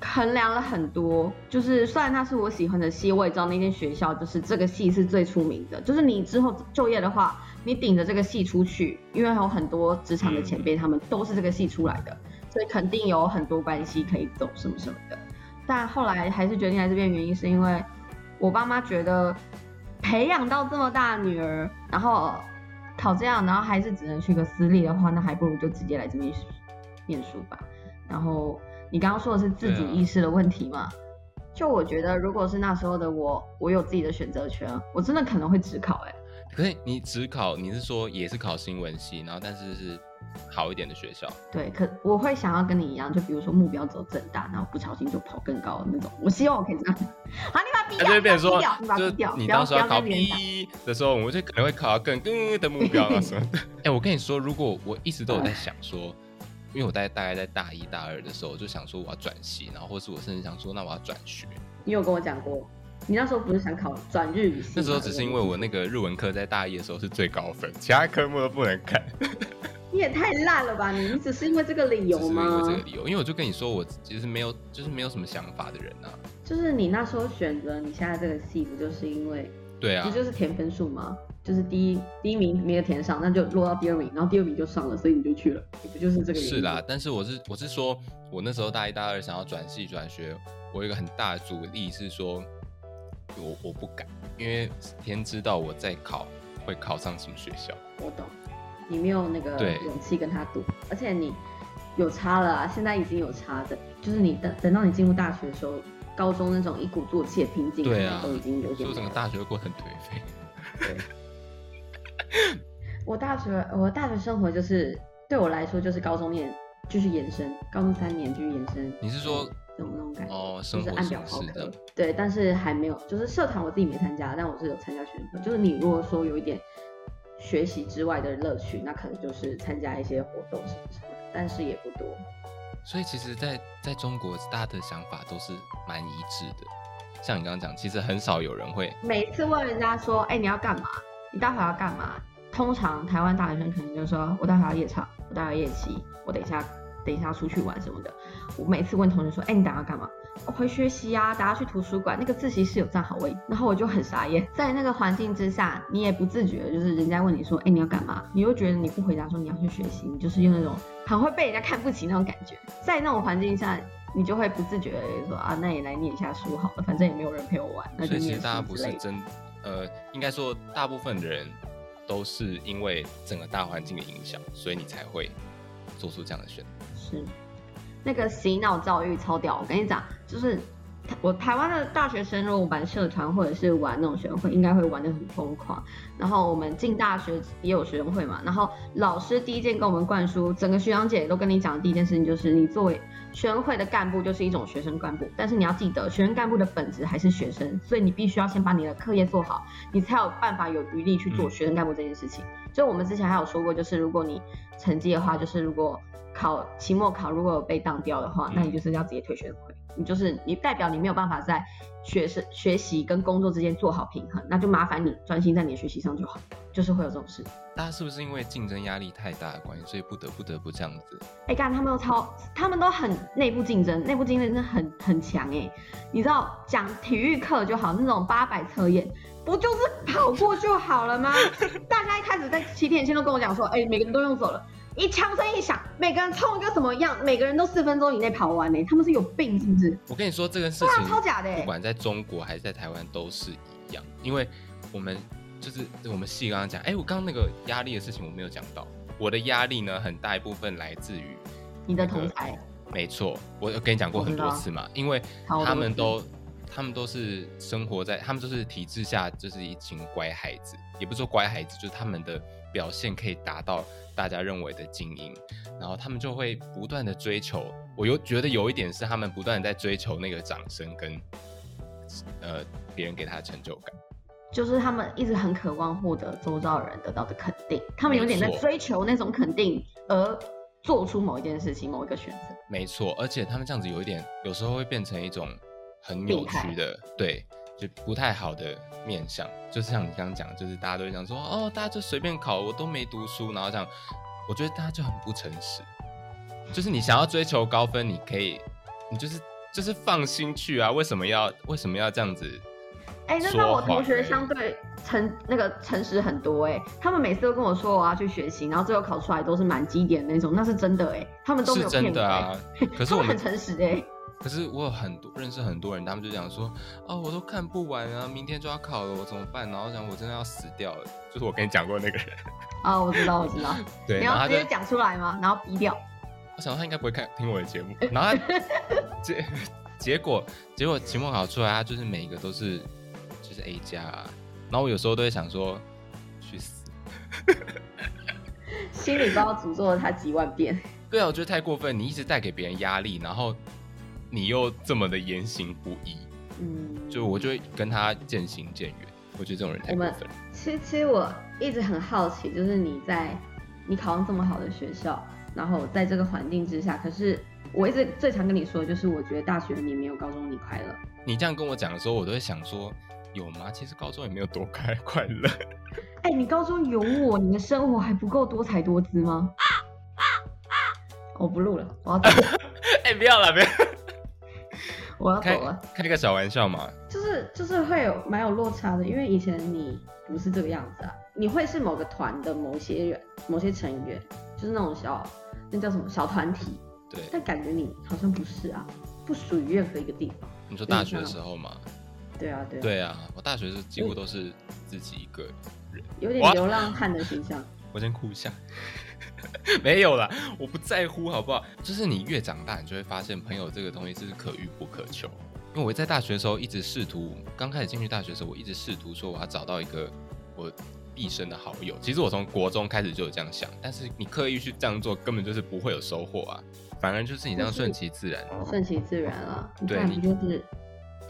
Speaker 1: 衡量了很多，就是虽然它是我喜欢的系，我也知道那间学校就是这个系是最出名的，就是你之后就业的话，你顶着这个系出去，因为有很多职场的前辈他们都是这个系出来的。所以肯定有很多关系可以走什么什么的，但后来还是决定来这边，原因是因为我爸妈觉得培养到这么大女儿，然后考这样，然后还是只能去个私立的话，那还不如就直接来这边念书吧。然后你刚刚说的是自己意识的问题嘛？就我觉得，如果是那时候的我，我有自己的选择权，我真的可能会只考哎。
Speaker 2: 可是你只考，你是说也是考新闻系，然后但是是好一点的学校。
Speaker 1: 对，可我会想要跟你一样，就比如说目标走正大，然后不小心就跑更高的那种。我希望我可以这样。好，你把它逼掉，
Speaker 2: 就会变成说，
Speaker 1: 就
Speaker 2: 是你当时要考 B 的时候，我就可能会考到更更的目标啊什么的。哎，我跟你说，如果我一直都有在想说，因为我在大概在大一大二的时候，我就想说我要转系，然后或是我甚至想说，那我要转学。
Speaker 1: 你有跟我讲过，你那时候不是想考转日语系？
Speaker 2: 那时候只是因为我那个日文课在大一的时候是最高分，其他科目都不能看。
Speaker 1: 你也太烂了吧！你你只是因为这个理由吗？
Speaker 2: 因为这个理由，因为我就跟你说，我其实没有，就是没有什么想法的人啊。
Speaker 1: 就是你那时候选择你现在这个系，不就是因为？
Speaker 2: 对啊。
Speaker 1: 不就是填分数吗？就是第一第一名没有填上，那就落到第二名，然后第二名就上了，所以你就去了，不就是这个？
Speaker 2: 是啦，但是我是我是说，我那时候大一大二想要转系转学，我有一个很大的阻力是说，我我不敢，因为天知道我在考会考上什么学校。
Speaker 1: 我懂。你没有那个勇气跟他赌，而且你有差了啊！现在已经有差的，就是你等等到你进入大学的时候，高中那种一鼓作气的拼劲，
Speaker 2: 对啊，
Speaker 1: 都已经有点。
Speaker 2: 就整个大学过很颓废。
Speaker 1: 对。我大学，我大学生活就是对我来说就是高中念继续延伸，高中三年继续延伸。
Speaker 2: 你是说
Speaker 1: 有那种感觉？
Speaker 2: 哦，
Speaker 1: 就是按表
Speaker 2: 考
Speaker 1: 科。对，但是还没有，就是社团我自己没参加，但我是有参加学生就是你如果说有一点。学习之外的乐趣，那可能就是参加一些活动什么什么，但是也不多。
Speaker 2: 所以其实，在在中国，大家的想法都是蛮一致的。像你刚刚讲，其实很少有人会
Speaker 1: 每次问人家说：“哎，你要干嘛？你待会要干嘛？”通常台湾大学生可能就说：“我待会要夜场，我待会要夜骑，我等一下等一下出去玩什么的。”我每次问同学说：“哎，你等下干嘛？”我回学习啊，大家去图书馆，那个自习室有站好位，然后我就很傻眼。在那个环境之下，你也不自觉，就是人家问你说，哎，你要干嘛？你又觉得你不回答说你要去学习，你就是用那种很会被人家看不起那种感觉。在那种环境下，你就会不自觉的说啊，那也来念一下书好了，反正也没有人陪我玩。那
Speaker 2: 所以其实大家不是真，呃，应该说大部分的人都是因为整个大环境的影响，所以你才会做出这样的选择。
Speaker 1: 是。那个洗脑教育超屌，我跟你讲，就是我台湾的大学生，如果玩社团或者是玩那种学生会，应该会玩的很疯狂。然后我们进大学也有学生会嘛，然后老师第一件跟我们灌输，整个学长姐都跟你讲的第一件事情就是，你作为学生会的干部就是一种学生干部，但是你要记得，学生干部的本质还是学生，所以你必须要先把你的课业做好，你才有办法有余力去做学生干部这件事情。就我们之前还有说过，就是如果你成绩的话，就是如果考期末考如果有被当掉的话，那你就是要直接退学会，你就是你代表你没有办法在学生学习跟工作之间做好平衡，那就麻烦你专心在你的学习上就好，就是会有这种事。
Speaker 2: 大家是不是因为竞争压力太大的关系，所以不得不得不这样子？
Speaker 1: 哎，干他们都超，他们都很内部竞争，内部竞争真的很很强哎。你知道讲体育课就好，那种八百测验，不就是跑过就好了吗？大家一开始在七天前都跟我讲说，哎，每个人都用走了。一枪声一响，每个人冲一个什么样？每个人都四分钟以内跑完呢？他们是有病是不是？
Speaker 2: 我跟你说这个事情，
Speaker 1: 超假的。
Speaker 2: 不管在中国还是在台湾都是一样，因为我们就是我们戏刚刚讲，哎，我刚刚那个压力的事情我没有讲到。我的压力呢，很大一部分来自于
Speaker 1: 你的同台。
Speaker 2: 没错，我跟你讲过很多次嘛，因为他们都他们都是生活在，他们都是体制下，就是一群乖孩子，也不是说乖孩子，就是他们的表现可以达到。大家认为的精英，然后他们就会不断的追求。我有觉得有一点是他们不断的在追求那个掌声跟呃别人给他的成就感，
Speaker 1: 就是他们一直很渴望获得周遭人得到的肯定。他们有点在追求那种肯定，而做出某一件事情、某一个选择。
Speaker 2: 没错，而且他们这样子有一点，有时候会变成一种很扭曲的，对。就不太好的面相，就是像你刚刚讲，就是大家都会讲说，哦，大家就随便考，我都没读书，然后这样，我觉得大家就很不诚实。就是你想要追求高分，你可以，你就是就是放心去啊，为什么要为什么要这样子？
Speaker 1: 哎，那那我同学相对诚那个诚实很多哎，他们每次都跟我说我要去学习，然后最后考出来都是满绩点那种，那是真的哎，他们都没有骗
Speaker 2: 的啊。可是 我们
Speaker 1: 很诚实哎。
Speaker 2: 可是我有很多认识很多人，他们就讲说，哦，我都看不完啊，明天就要考了，我怎么办？然后讲我真的要死掉了，就是我跟你讲过那个人。
Speaker 1: 啊，我知道，我知道。
Speaker 2: 对，
Speaker 1: 你要直接讲出来吗？然后逼掉。
Speaker 2: 我想他应该不会看听我的节目。然后 结结果结果期末考出来，他就是每一个都是就是 A 加。然后我有时候都会想说，去死。
Speaker 1: 心里不知道诅咒了他几万遍。
Speaker 2: 对啊，我觉得太过分，你一直带给别人压力，然后你又这么的言行不一，
Speaker 1: 嗯，
Speaker 2: 就我就会跟他渐行渐远。我觉得这种人太过分了。
Speaker 1: 其实，其实我一直很好奇，就是你在你考上这么好的学校，然后在这个环境之下，可是我一直最常跟你说，就是我觉得大学你没有高中你快乐。
Speaker 2: 你这样跟我讲的时候，我都会想说，有吗？其实高中也没有多快快乐。
Speaker 1: 哎，你高中有我，你的生活还不够多彩多姿吗？我 不录了，我要走。
Speaker 2: 哎，不要了，不要。
Speaker 1: 我要走了。
Speaker 2: 开个小玩笑嘛。
Speaker 1: 就是就是会有蛮有落差的，因为以前你不是这个样子啊，你会是某个团的某些人、某些成员，就是那种小那叫什么小团体。
Speaker 2: 对。
Speaker 1: 但感觉你好像不是啊，不属于任何一个地方。
Speaker 2: 你说大学的时候嘛？
Speaker 1: 对啊，对。
Speaker 2: 对啊，我大学是几乎都是自己一个人，
Speaker 1: 有点流浪汉的形象。
Speaker 2: 我先哭一下。没有啦，我不在乎，好不好？就是你越长大，你就会发现朋友这个东西是可遇不可求。因为我在大学的时候一直试图，刚开始进去大学的时候，我一直试图说我要找到一个我毕生的好友。其实我从国中开始就有这样想，但是你刻意去这样做，根本就是不会有收获啊。反而就是你这样顺其自然，
Speaker 1: 顺其自然啊。
Speaker 2: 对，
Speaker 1: 你就是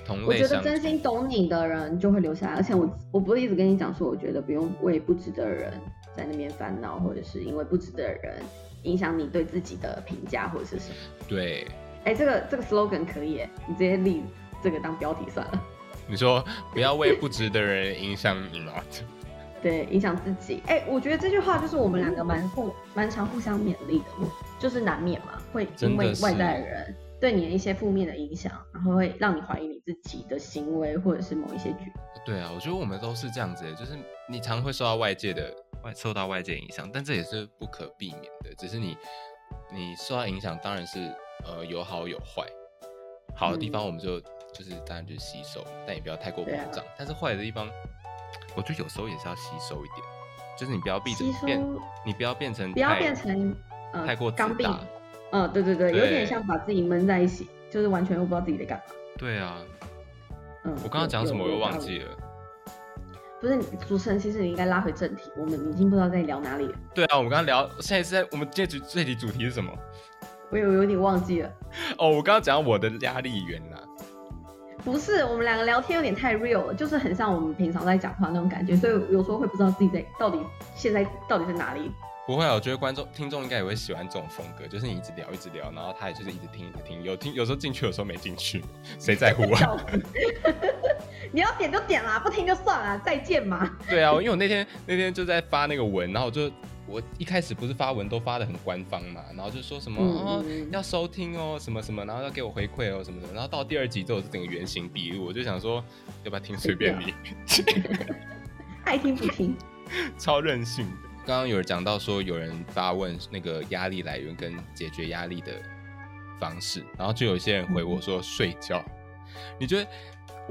Speaker 2: 同类。
Speaker 1: 我觉得真心懂你的人就会留下来，而且我我不是一直跟你讲说，我觉得不用为不值得的人。在那边烦恼，或者是因为不值得的人影响你对自己的评价，或者是什么？
Speaker 2: 对，
Speaker 1: 哎，这个这个 slogan 可以，你直接立这个当标题算了。
Speaker 2: 你说不要为不值得人影响你吗？
Speaker 1: 对，影响自己。哎，我觉得这句话就是我们两个蛮互蛮常互相勉励的，就是难免嘛，会因为外在的人对你的一些负面的影响，然后会让你怀疑你自己的行为或者是某一些举。
Speaker 2: 对啊，我觉得我们都是这样子，就是你常会受到外界的。外受到外界影响，但这也是不可避免的。只是你，你受到影响，当然是呃有好有坏。好的地方我们就就是当然就是吸收，但也不要太过膨胀。但是坏的地方，我觉得有时候也是要吸收一点，就是你不要闭着变，你不要变成
Speaker 1: 不要变成呃
Speaker 2: 太过
Speaker 1: 刚愎。嗯，对对对，有点像把自己闷在一起，就是完全又不知道自己在干嘛。
Speaker 2: 对啊，嗯，我刚刚讲什么我又忘记了。
Speaker 1: 不是主持人，其实你应该拉回正题。我们已经不知道在聊哪里了。
Speaker 2: 对啊，我们刚刚聊，现在是在我们这主这题主题是什么？
Speaker 1: 我有有点忘记了。
Speaker 2: 哦，我刚刚讲我的压力源呐。
Speaker 1: 不是，我们两个聊天有点太 real 了，就是很像我们平常在讲话那种感觉，所以有时候会不知道自己在到底现在到底在哪里。
Speaker 2: 不会啊，我觉得观众听众应该也会喜欢这种风格，就是你一直聊一直聊，然后他也就是一直听一直听，有听有时候进去，有时候没进去，谁在乎啊？
Speaker 1: 你要点就点啦，不听就算了，再见嘛。
Speaker 2: 对啊，因为我那天那天就在发那个文，然后我就我一开始不是发文都发的很官方嘛，然后就说什么哦要收听哦什么什么，然后要给我回馈哦什么的，然后到第二集之后是整个原形毕露，我就想说要不要听随便你，
Speaker 1: 爱听不听，
Speaker 2: 超任性的。刚刚有人讲到说，有人发问那个压力来源跟解决压力的方式，然后就有一些人回我说睡觉。你觉得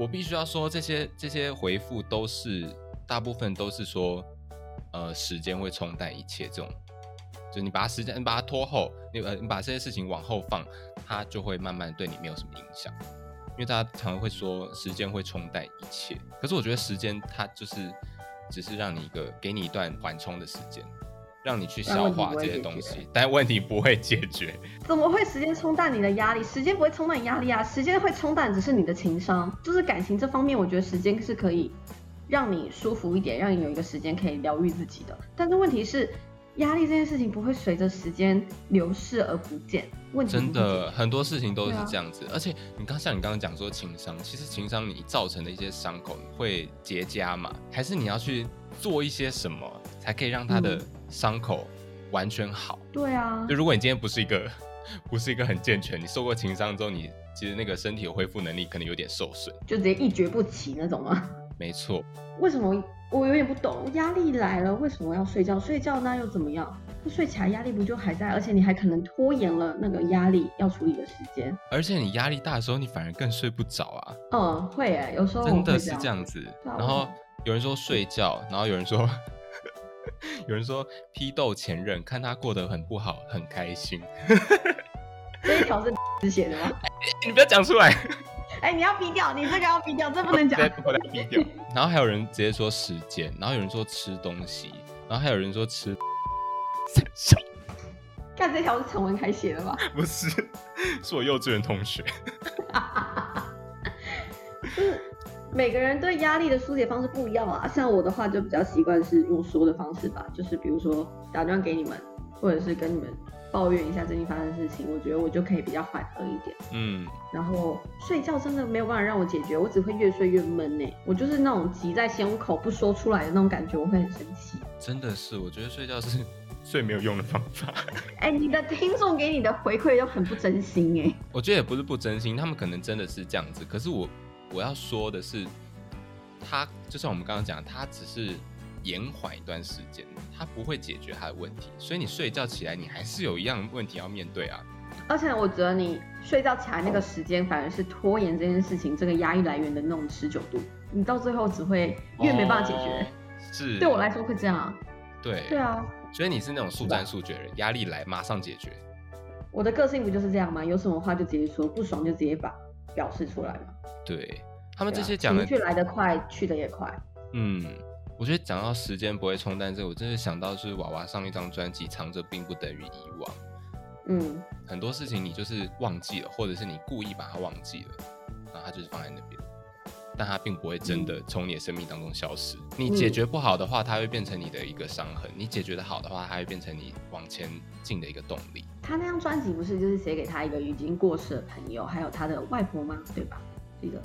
Speaker 2: 我必须要说这些这些回复都是大部分都是说，呃，时间会冲淡一切这种，就你把它时间你把它拖后，你呃你把这些事情往后放，它就会慢慢对你没有什么影响。因为大家常常会说时间会冲淡一切，可是我觉得时间它就是。只是让你一个给你一段缓冲的时间，让你去消化这些东西，但问题不会解决。
Speaker 1: 怎么会时间冲淡你的压力？时间不会冲淡你压力啊！时间会冲淡只是你的情商，就是感情这方面，我觉得时间是可以让你舒服一点，让你有一个时间可以疗愈自己的。但是问题是。压力这件事情不会随着时间流逝而不见，问题
Speaker 2: 真的很多事情都是这样子。而且你刚像你刚刚讲说情商，其实情商你造成的一些伤口会结痂嘛？还是你要去做一些什么才可以让他的伤口完全好？
Speaker 1: 对啊，
Speaker 2: 就如果你今天不是一个 不是一个很健全，你受过情伤之后，你其实那个身体的恢复能力可能有点受损，
Speaker 1: 就直接一蹶不起那种吗？
Speaker 2: 没错。
Speaker 1: 为什么？我有点不懂，压力来了为什么要睡觉？睡觉那又怎么样？不睡起来压力不就还在？而且你还可能拖延了那个压力要处理的时间。
Speaker 2: 而且你压力大的时候，你反而更睡不着啊。
Speaker 1: 嗯，会诶，有时候
Speaker 2: 真的是这样子。然后有人说睡觉，然后有人说有人说批斗前任，看他过得很不好，很开心。
Speaker 1: 这一条是写的吗？
Speaker 2: 你不要讲出来。
Speaker 1: 哎，你要逼掉，你这个要逼掉，这不能讲。
Speaker 2: 我来逼掉。然后还有人直接说时间，然后有人说吃东西，然后还有人说吃，三小，
Speaker 1: 看这条是陈文凯写的吧？
Speaker 2: 不是，是我幼稚园同学。
Speaker 1: 就是每个人对压力的疏解方式不一样啊。像我的话，就比较习惯是用说的方式吧，就是比如说打电话给你们，或者是跟你们抱怨一下最近发生的事情，我觉得我就可以比较缓和一点。
Speaker 2: 嗯，
Speaker 1: 然后睡觉真的没有办法让我解决，我只会越睡越闷呢。我就是那种急在胸口不说出来的那种感觉，我会很生气。
Speaker 2: 真的是，我觉得睡觉是 最没有用的方法。
Speaker 1: 哎，你的听众给你的回馈又很不真心哎。
Speaker 2: 我觉得也不是不真心，他们可能真的是这样子。可是我我要说的是，他就像我们刚刚讲，他只是延缓一段时间，他不会解决他的问题。所以你睡觉起来，你还是有一样问题要面对啊。
Speaker 1: 而且我觉得你睡觉起来那个时间，反而是拖延这件事情这个压力来源的那种持久度，你到最后只会越没办法解决。
Speaker 2: 是，
Speaker 1: 对我来说会这样。
Speaker 2: 对。
Speaker 1: 对啊。
Speaker 2: 所以你是那种速战速决的人，压力来马上解决。
Speaker 1: 我的个性不就是这样吗？有什么话就直接说，不爽就直接把表示出来嘛。
Speaker 2: 对他们这些讲的，
Speaker 1: 情绪来得快，去的也快。
Speaker 2: 嗯，我觉得讲到时间不会冲淡这个，我真的想到是娃娃上一张专辑《藏着并不等于遗忘》。
Speaker 1: 嗯，
Speaker 2: 很多事情你就是忘记了，或者是你故意把它忘记了，然后它就是放在那边。但它并不会真的从你的生命当中消失。你解决不好的话，它会变成你的一个伤痕；你解决的好的话，它会变成你往前进的一个动力。
Speaker 1: 他那张专辑不是就是写给他一个已经过世的朋友，还有他的外婆吗？对吧？记得。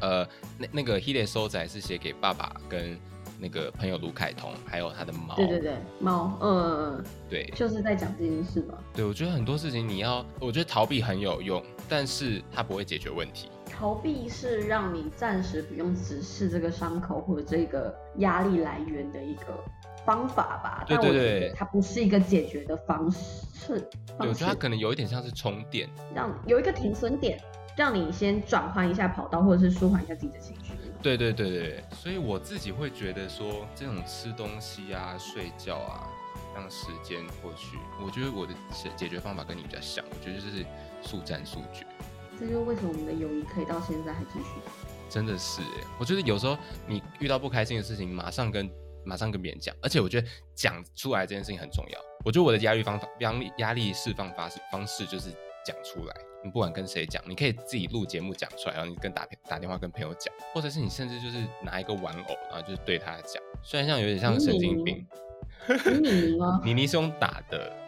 Speaker 2: 呃，那那个《He Le So 仔》是写给爸爸跟那个朋友卢凯彤，还有他的猫。
Speaker 1: 对对对，猫。嗯，
Speaker 2: 对，
Speaker 1: 就是在讲这件事嘛。
Speaker 2: 对，我觉得很多事情你要，我觉得逃避很有用，但是它不会解决问题。
Speaker 1: 逃避是让你暂时不用直视这个伤口或者这个压力来源的一个方法吧。
Speaker 2: 对对对，
Speaker 1: 它不是一个解决的方式。
Speaker 2: 对，我觉得它可能有一点像是充电，
Speaker 1: 让有一个停损点，让你先转换一下跑道，或者是舒缓一下自己的情绪。
Speaker 2: 对对对对，所以我自己会觉得说，这种吃东西啊、睡觉啊，让时间过去，我觉得我的解解决方法跟你比较像，我觉得就是速战速决。
Speaker 1: 这就是为什么我们的友谊可以到现在还继续。
Speaker 2: 真的是哎，我觉得有时候你遇到不开心的事情，马上跟马上跟别人讲，而且我觉得讲出来这件事情很重要。我觉得我的压力方法、压力压力释放方式方式就是讲出来。你不管跟谁讲，你可以自己录节目讲出来，然后你跟打打电话跟朋友讲，或者是你甚至就是拿一个玩偶，然后就是对他讲。虽然像有点像神经病。
Speaker 1: 妮妮吗？
Speaker 2: 妮妮是用打的。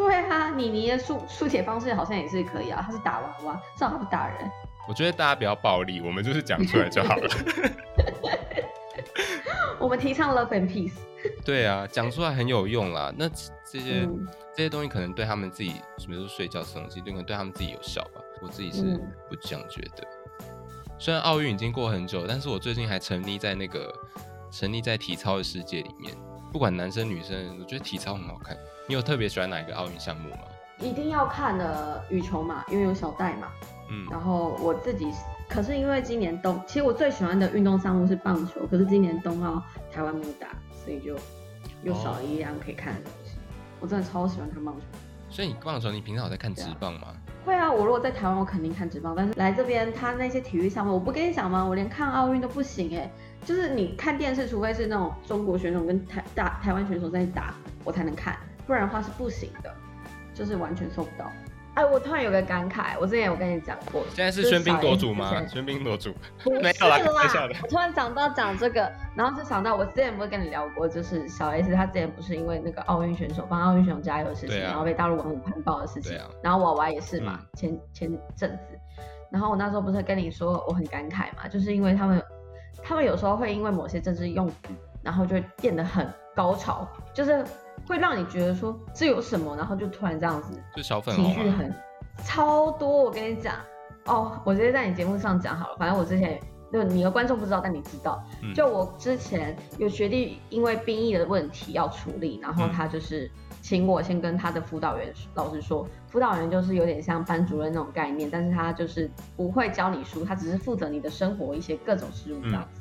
Speaker 1: 对啊，妮妮的速速写方式好像也是可以啊，他是打娃娃，至少他不打人。
Speaker 2: 我觉得大家不要暴力，我们就是讲出来就好了。
Speaker 1: 我们提倡 love and peace。
Speaker 2: 对啊，讲出来很有用啦。那这些这些东西可能对他们自己，比如说睡觉吃东西，可能对他们自己有效吧。我自己是不这样觉得。虽然奥运已经过很久，但是我最近还沉溺在那个沉溺在体操的世界里面。不管男生女生，我觉得体操很好看。你有特别喜欢哪一个奥运项目吗？
Speaker 1: 一定要看的羽球嘛，因为有小戴嘛。
Speaker 2: 嗯。
Speaker 1: 然后我自己，可是因为今年冬，其实我最喜欢的运动项目是棒球，可是今年冬奥台湾没有打，所以就又少了一样可以看的东西。我真的超喜欢看棒球。
Speaker 2: 所以你棒球，你平常有在看直棒吗？
Speaker 1: 会啊，我如果在台湾，我肯定看直棒。但是来这边，他那些体育项目，我不跟你讲吗？我连看奥运都不行哎。就是你看电视，除非是那种中国选手跟台大台湾选手在打，我才能看，不然的话是不行的，就是完全收不到。哎，我突然有个感慨，我之前有跟你讲过，
Speaker 2: 现在是喧宾夺主吗？喧宾夺主，
Speaker 1: 没
Speaker 2: 有啦，
Speaker 1: 开笑的。我突然想到讲这个，然后就想到我之前不是跟你聊过，就是小 S 她之前不是因为那个奥运选手帮奥运选手加油的事情，然后被大陆网友喷爆的事情，然后娃娃也是嘛，前前阵子，然后我那时候不是跟你说我很感慨嘛，就是因为他们。他们有时候会因为某些政治用语，然后就会变得很高潮，就是会让你觉得说这有什么，然后就突然这样子，
Speaker 2: 就小粉
Speaker 1: 情绪很超多。我跟你讲，哦，我直接在你节目上讲好了，反正我之前就你的观众不知道，但你知道，就我之前有学弟因为兵役的问题要处理，然后他就是请我先跟他的辅导员老师说，辅导员就是有点像班主任那种概念，但是他就是不会教你书，他只是负责你的生活一些各种事务这样子。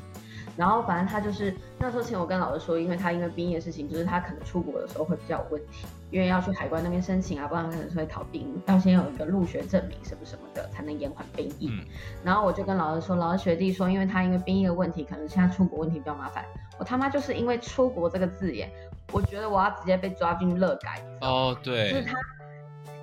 Speaker 1: 然后反正他就是那时候请我跟老师说，因为他因为兵役的事情，就是他可能出国的时候会比较有问题，因为要去海关那边申请啊，不然可能是会逃兵，要先有一个入学证明什么什么的，才能延缓兵役。
Speaker 2: 嗯
Speaker 1: 然后我就跟老师说，老师学弟说，因为他因为兵役的问题，可能现在出国问题比较麻烦。我他妈就是因为出国这个字眼，我觉得我要直接被抓进乐改，
Speaker 2: 哦，
Speaker 1: 就是
Speaker 2: 对，
Speaker 1: 他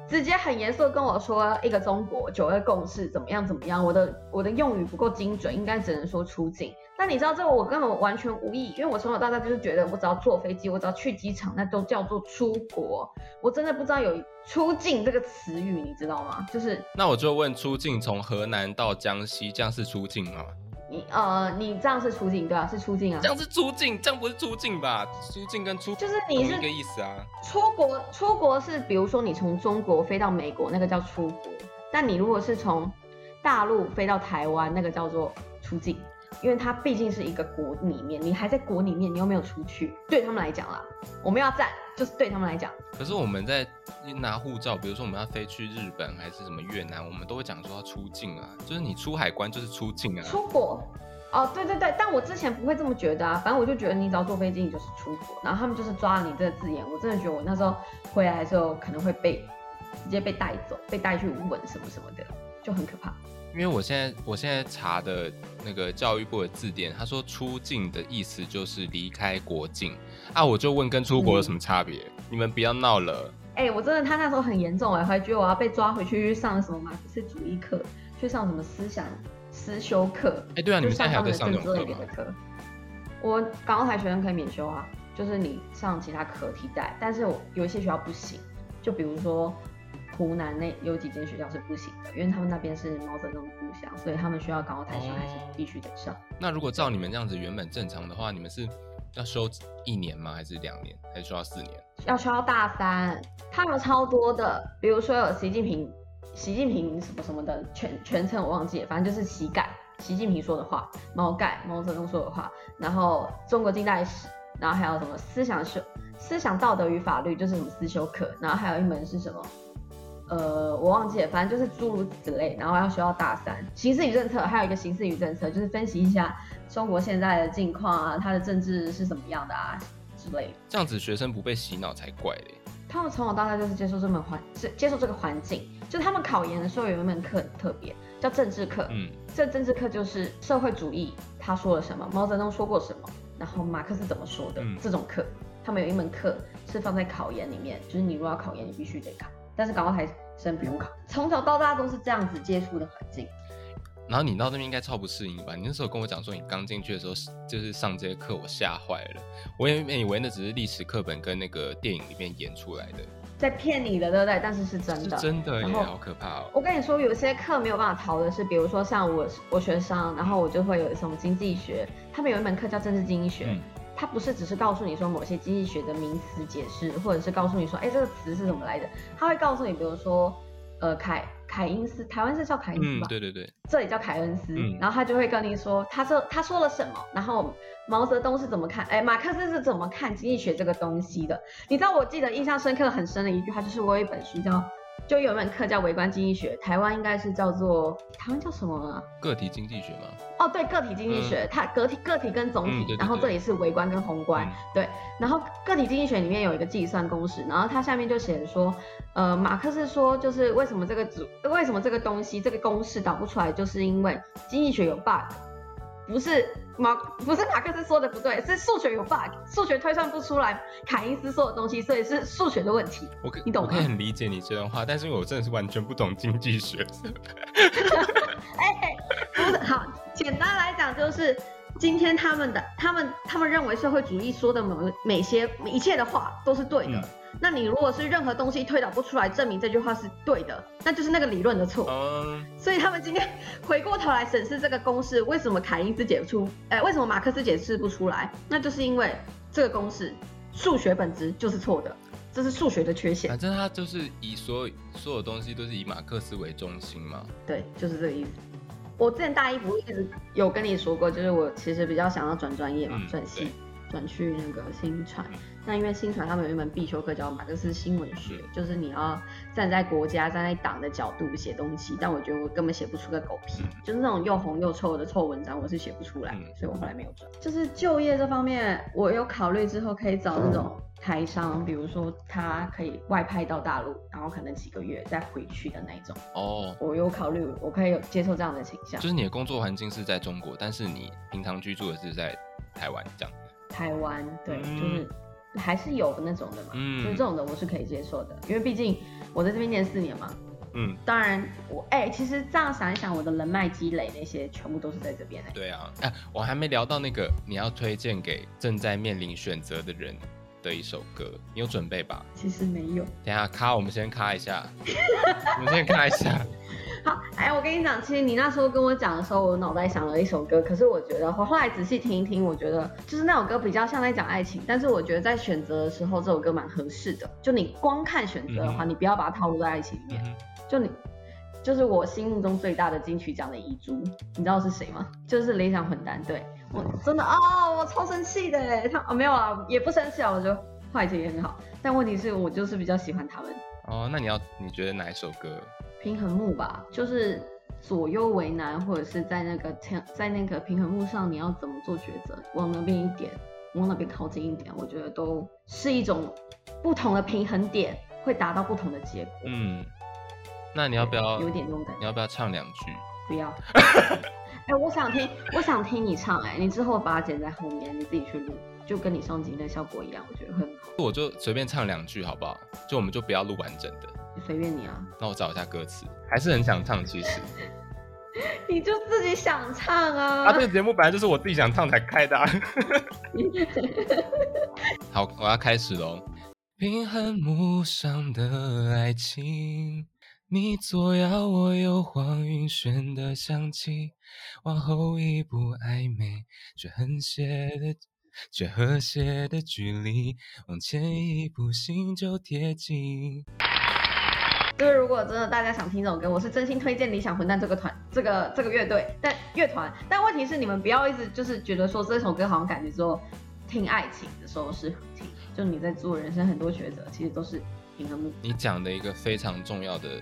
Speaker 1: 直接很严肃跟我说一个中国九二共识怎么样怎么样，我的我的用语不够精准，应该只能说出境。但你知道这个我根本完全无意，因为我从小到大就是觉得我只要坐飞机，我只要去机场，那都叫做出国。我真的不知道有出境这个词语，你知道吗？就是
Speaker 2: 那我就问出境从河南到江西，这样是出境吗？
Speaker 1: 你呃你这样是出境对啊，是出境啊
Speaker 2: 这。样是出境，这样不是出境吧？出境跟出
Speaker 1: 就是你是
Speaker 2: 同一个意思啊。
Speaker 1: 出国，出国是比如说你从中国飞到美国，那个叫出国。但你如果是从大陆飞到台湾，那个叫做出境，因为它毕竟是一个国里面，你还在国里面，你又没有出去，对他们来讲啦，我们要站，就是对他们来讲，
Speaker 2: 可是我们在拿护照，比如说我们要飞去日本还是什么越南，我们都会讲说要出境啊，就是你出海关就是出境啊。
Speaker 1: 出国。哦，对对对，但我之前不会这么觉得啊，反正我就觉得你只要坐飞机，你就是出国，然后他们就是抓了你这个字眼，我真的觉得我那时候回来的时候可能会被直接被带走，被带去问什么什么的，就很可怕。
Speaker 2: 因为我现在我现在查的那个教育部的字典，他说出境的意思就是离开国境啊，我就问跟出国有什么差别？你们不要闹了。
Speaker 1: 哎、我真的，他那时候很严重哎，还觉得我要被抓回去去上什么马克思主义课，去上什么思想思修课，
Speaker 2: 哎、对啊，你们现在还有在上？课。
Speaker 1: 我港澳台学生可以免修啊，就是你上其他课替代，但是我有一些学校不行，就比如说湖南那有几间学校是不行的，因为他们那边是毛泽东故乡，所以他们需要港澳台生还是必须得上。
Speaker 2: 那如果照你们这样子原本正常的话，你们是要修一年吗？还是两年？还是修到四年？
Speaker 1: 要修到大三，他们超多的，比如说有习近平、习近平什么什么的全全称我忘记了，反正就是习改，习近平说的话，毛概，毛泽东说的话，然后中国近代史，然后还有什么思想修、思想道德与法律，就是什么思修课，然后还有一门是什么？呃，我忘记了，反正就是诸如此类，然后要学到大三。形势与政策还有一个形势与政策，就是分析一下中国现在的境况啊，它的政治是怎么样的啊之类的。
Speaker 2: 这样子学生不被洗脑才怪嘞。
Speaker 1: 他们从小到大就是接受这门环，是接受这个环境。就他们考研的时候有一门课很特别，叫政治课。
Speaker 2: 嗯，
Speaker 1: 这政治课就是社会主义他说了什么，毛泽东说过什么，然后马克思怎么说的、
Speaker 2: 嗯
Speaker 1: 这种课。他们有一门课是放在考研里面，就是你如果要考研，你必须得考。但是港澳台生不用考，从小到大都是这样子接触的环境。
Speaker 2: 然后你到那边应该超不适应吧？你那时候跟我讲说，你刚进去的时候是就是上这些课，我吓坏了。我以为那只是历史课本跟那个电影里面演出来的，
Speaker 1: 在骗你的，对不对？但是是真
Speaker 2: 是
Speaker 1: 的。
Speaker 2: 真的好可怕哦。
Speaker 1: 我跟你说，有些课没有办法逃的是，比如说像我我学商，然后我就会有什么经济学，他们有一门课叫政治经济学，
Speaker 2: 嗯
Speaker 1: 它不是只是告诉你说某些经济学的名词解释，或者是告诉你说，哎，这个词是怎么来的，他会告诉你，比如说，呃，凯凯因斯，台湾是叫凯恩斯
Speaker 2: 嗯
Speaker 1: 吧？，
Speaker 2: 对对对，
Speaker 1: 这里叫凯恩斯，
Speaker 2: 嗯
Speaker 1: 然后他就会跟你说，他说他说了什么，然后毛泽东是怎么看，哎，马克思是怎么看经济学这个东西的。你知道我记得印象深刻很深的一句话，就是我有一本书叫，就有一门课叫微观经济学，台湾应该是叫做台湾叫什么啊？
Speaker 2: 个体经济学吗，
Speaker 1: 哦，对，个体经济学，它个体个体跟总体，
Speaker 2: 嗯对对
Speaker 1: 然后这里是微观跟宏观，
Speaker 2: 嗯。
Speaker 1: 对，然后个体经济学里面有一个计算公式，然后它下面就写着说，呃，马克思说就是为什么这个组，为什么这个东西这个公式导不出来，就是因为经济学有 bug，不是马不是马克思说的不对，是数学有 bug，数学推算不出来凯因斯说的东西，所以是数学的问题。
Speaker 2: 我可
Speaker 1: 你懂吗
Speaker 2: 我可以很理解你这段话，但是我真的是完全不懂经济学，
Speaker 1: 哎，不是好，简单来讲就是，今天他们的他们他们认为社会主义说的某每些一切的话都是对的。
Speaker 2: 嗯
Speaker 1: 那你如果是任何东西推导不出来证明这句话是对的，那就是那个理论的错。
Speaker 2: 嗯，
Speaker 1: 所以他们今天回过头来审视这个公式，为什么凯因斯解不出，哎，为什么马克思解释不出来？那就是因为这个公式数学本质就是错的，这是数学的缺陷
Speaker 2: 反。正他就是以所有所有东西都是以马克思为中心嘛。
Speaker 1: 对，就是这个意思。我之前大一不是一直有跟你说过，就是我其实比较想要转专业嘛
Speaker 2: 嗯，
Speaker 1: 转系
Speaker 2: 对。
Speaker 1: 转去那个新传。那因为新传他们有一门必修课叫马克思新闻学，就是你要站在国家、站在党的角度写东西。但我觉得我根本写不出个狗屁，就是那种又红又臭的臭文章，我是写不出来，所以我后来没有转。就是就业这方面，我有考虑之后可以找那种台商，比如说他可以外派到大陆，然后可能几个月再回去的那种。哦，我有考虑，我可以有接受这样的倾向。
Speaker 2: 就是你的工作环境是在中国，但是你平常居住的是在台湾，这样。
Speaker 1: 台湾，对，就是。还是有那种的嘛，嗯，就这种的我是可以接受的，因为毕竟我在这边念四年嘛，嗯，当然我哎，其实这样想一想，我的人脉积累那些全部都是在这边的。
Speaker 2: 对啊，哎，我还没聊到那个你要推荐给正在面临选择的人的一首歌，你有准备吧？
Speaker 1: 其实没有。
Speaker 2: 等下卡，我们先卡一下，我们先卡一下。
Speaker 1: 好，哎，我跟你讲，其实你那时候跟我讲的时候，我脑袋想了一首歌，可是我觉得，我后来仔细听一听，我觉得就是那首歌比较像在讲爱情，但是我觉得在选择的时候，这首歌蛮合适的。就你光看选择的话，你不要把它套入在爱情里面。就你，就是我心目中最大的金曲奖的遗珠，你知道是谁吗？就是理想混蛋。对我真的啊，我超生气的哎，他哦没有啊，也不生气啊，我觉得坏情也很好，但问题是我就是比较喜欢他们。
Speaker 2: 哦，那你要你觉得哪一首歌？
Speaker 1: 平衡木吧，就是左右为难，或者是在那个在那个平衡木上，你要怎么做抉择？往那边一点，往那边靠近一点，我觉得都是一种不同的平衡点，会达到不同的结果。嗯，
Speaker 2: 那你要不要
Speaker 1: 有点那种感觉？
Speaker 2: 你要不要唱两句？
Speaker 1: 不要。哎，我想听，我想听你唱。哎，你之后把它剪在后面，你自己去录，就跟你上集的效果一样，我觉得很好。
Speaker 2: 我就随便唱两句好不好？就我们就不要录完整的。
Speaker 1: 随便你啊，
Speaker 2: 那我找一下歌词，还是很想唱。其实，
Speaker 1: 你就自己想唱啊。
Speaker 2: 啊，这个节目本来就是我自己想唱才开的。好，我要开始喽。平衡木上的爱情，你左摇我右晃，晕眩的香气，往后一步暧昧却很斜的，却和谐的距离，往前一步心就贴近。
Speaker 1: 就是如果真的大家想听这首歌，我是真心推荐理想混蛋这个团，这个这个乐队，但乐团，但问题是你们不要一直就是觉得说这首歌好像感觉说听爱情的时候是听，就你在做人生很多抉择，其实都是平衡木。
Speaker 2: 你讲的一个非常重要的、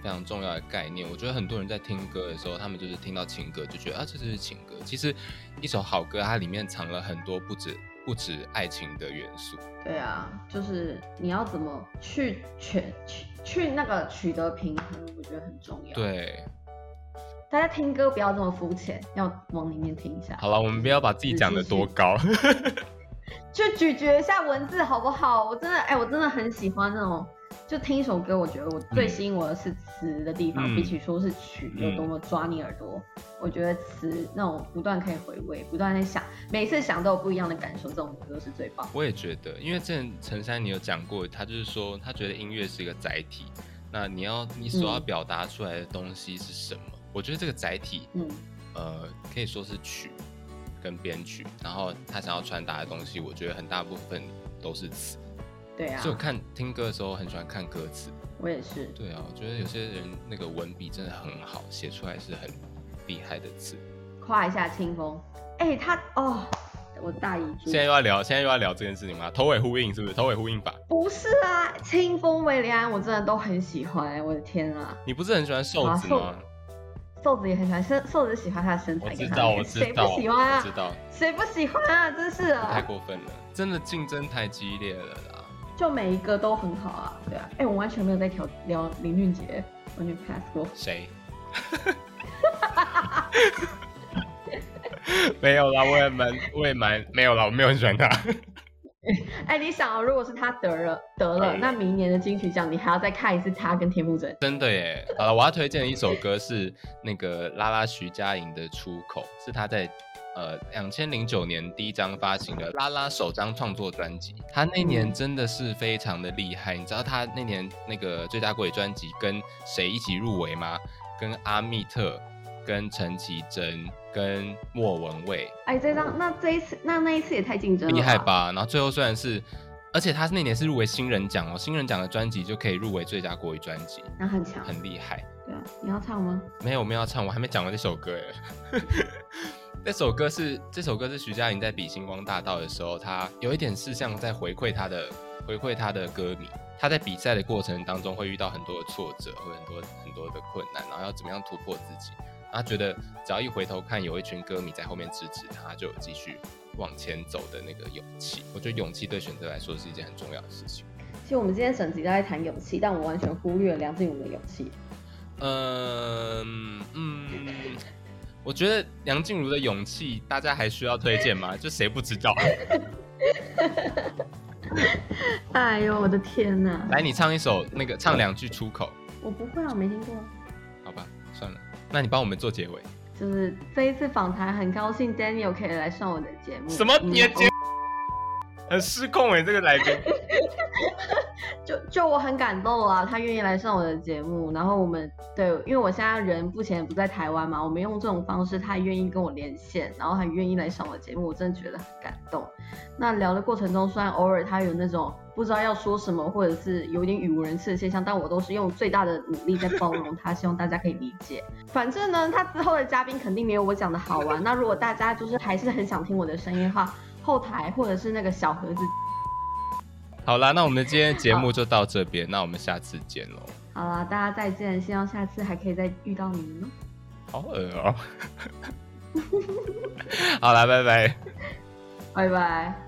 Speaker 2: 非常重要的概念，我觉得很多人在听歌的时候，他们就是听到情歌就觉得啊这就是情歌，其实一首好歌它里面藏了很多不止。不止爱情的元素，
Speaker 1: 对啊，就是你要怎么去取取去那个取得平衡，我觉得很重要。
Speaker 2: 对，
Speaker 1: 大家听歌不要这么肤浅，要往里面听一下。
Speaker 2: 好了，我们不要把自己讲的多高，
Speaker 1: 去咀嚼一下文字好不好？我真的，哎，我真的很喜欢那种。就听一首歌，我觉得我最吸引我的是词的地方，比起说是曲有多么抓你耳朵，我觉得词那种不断可以回味，不断在想，每次想都有不一样的感受，这种歌是最棒。
Speaker 2: 我也觉得，因为之前陈珊你有讲过，他就是说他觉得音乐是一个载体，那你要你所要表达出来的东西是什么？我觉得这个载体，嗯，呃，可以说是曲跟编曲，然后他想要传达的东西，我觉得很大部分都是词。
Speaker 1: 对啊，
Speaker 2: 就看听歌的时候很喜欢看歌词。
Speaker 1: 我也是。
Speaker 2: 对啊，我觉得有些人那个文笔真的很好，写出来是很厉害的字。
Speaker 1: 夸一下清风，哎，他哦，我大姨。
Speaker 2: 现在又要聊，现在又要聊这件事情吗？头尾呼应是不是？头尾呼应法？
Speaker 1: 不是啊，清风、威廉安，我真的都很喜欢。我的天啊！
Speaker 2: 你不是很喜欢瘦子吗？
Speaker 1: 瘦子也很喜欢，瘦瘦子喜欢他的身材。
Speaker 2: 我知道，我知道。谁
Speaker 1: 不喜欢啊？
Speaker 2: 知道。
Speaker 1: 谁不喜欢啊？真是啊！
Speaker 2: 太过分了，真的竞争太激烈了啦。
Speaker 1: 就每一个都很好啊，对啊，哎，我完全没有在聊聊林俊杰，完全 pass 过。
Speaker 2: 谁？没有啦，我也蛮，我也蛮没有啦，我没有很喜欢他。
Speaker 1: 哎，你想啊，如果是他得了得了，那明年的金曲奖你还要再看一次他跟田馥甄。
Speaker 2: 真的耶！好了，我要推荐的一首歌是那个拉拉徐佳莹的《出口》，是他在。呃，两千零九年第一张发行的拉拉首张创作专辑，他那年真的是非常的厉害。你知道他那年那个最佳国语专辑跟谁一起入围吗？跟阿密特、跟陈绮贞、跟莫文蔚。
Speaker 1: 哎，这张那这一次那那一次也太竞争了，
Speaker 2: 厉害吧？然后最后虽然是，而且他那年是入围新人奖哦，新人奖的专辑就可以入围最佳国语专辑，
Speaker 1: 那很强，
Speaker 2: 很厉害。
Speaker 1: 对啊，你要唱吗？
Speaker 2: 没有，我们要唱，我还没讲完这首歌哎。那首歌是这首歌是徐佳莹在比星光大道的时候，她有一点是像在回馈她的回馈她的歌迷。她在比赛的过程当中会遇到很多的挫折，会很多很多的困难，然后要怎么样突破自己。她觉得只要一回头看，有一群歌迷在后面支持她，就有继续往前走的那个勇气。我觉得勇气对选择来说是一件很重要的事情。
Speaker 1: 其实我们今天整集都在谈勇气，但我完全忽略了梁静茹的勇气。
Speaker 2: 嗯嗯，我觉得梁静茹的勇气，大家还需要推荐吗？就谁不知道？
Speaker 1: 哎呦，我的天哪！
Speaker 2: 来，你唱一首那个，唱两句出口。
Speaker 1: 我不会啊，我没听过。
Speaker 2: 好吧，算了，那你帮我们做结尾。
Speaker 1: 就是这一次访谈，很高兴 Daniel 可以来上我的节目。
Speaker 2: 什么？你的节？很失控哎，这个来宾。
Speaker 1: 就就我很感动啊，他愿意来上我的节目，然后我们对，因为我现在人目前不在台湾嘛，我们用这种方式，他愿意跟我连线，然后还愿意来上我的节目，我真的觉得很感动。那聊的过程中，虽然偶尔他有那种不知道要说什么，或者是有点语无伦次的现象，但我都是用最大的努力在包容他，希望大家可以理解。反正呢，他之后的嘉宾肯定没有我讲的好玩。那如果大家就是还是很想听我的声音的话，后台或者是那个小盒子。
Speaker 2: 好啦，那我们今天节目就到这边，那我们下次见喽。
Speaker 1: 好啦，大家再见，希望下次还可以再遇到你们哦。
Speaker 2: 好恶哦。好啦，拜拜。
Speaker 1: 拜拜。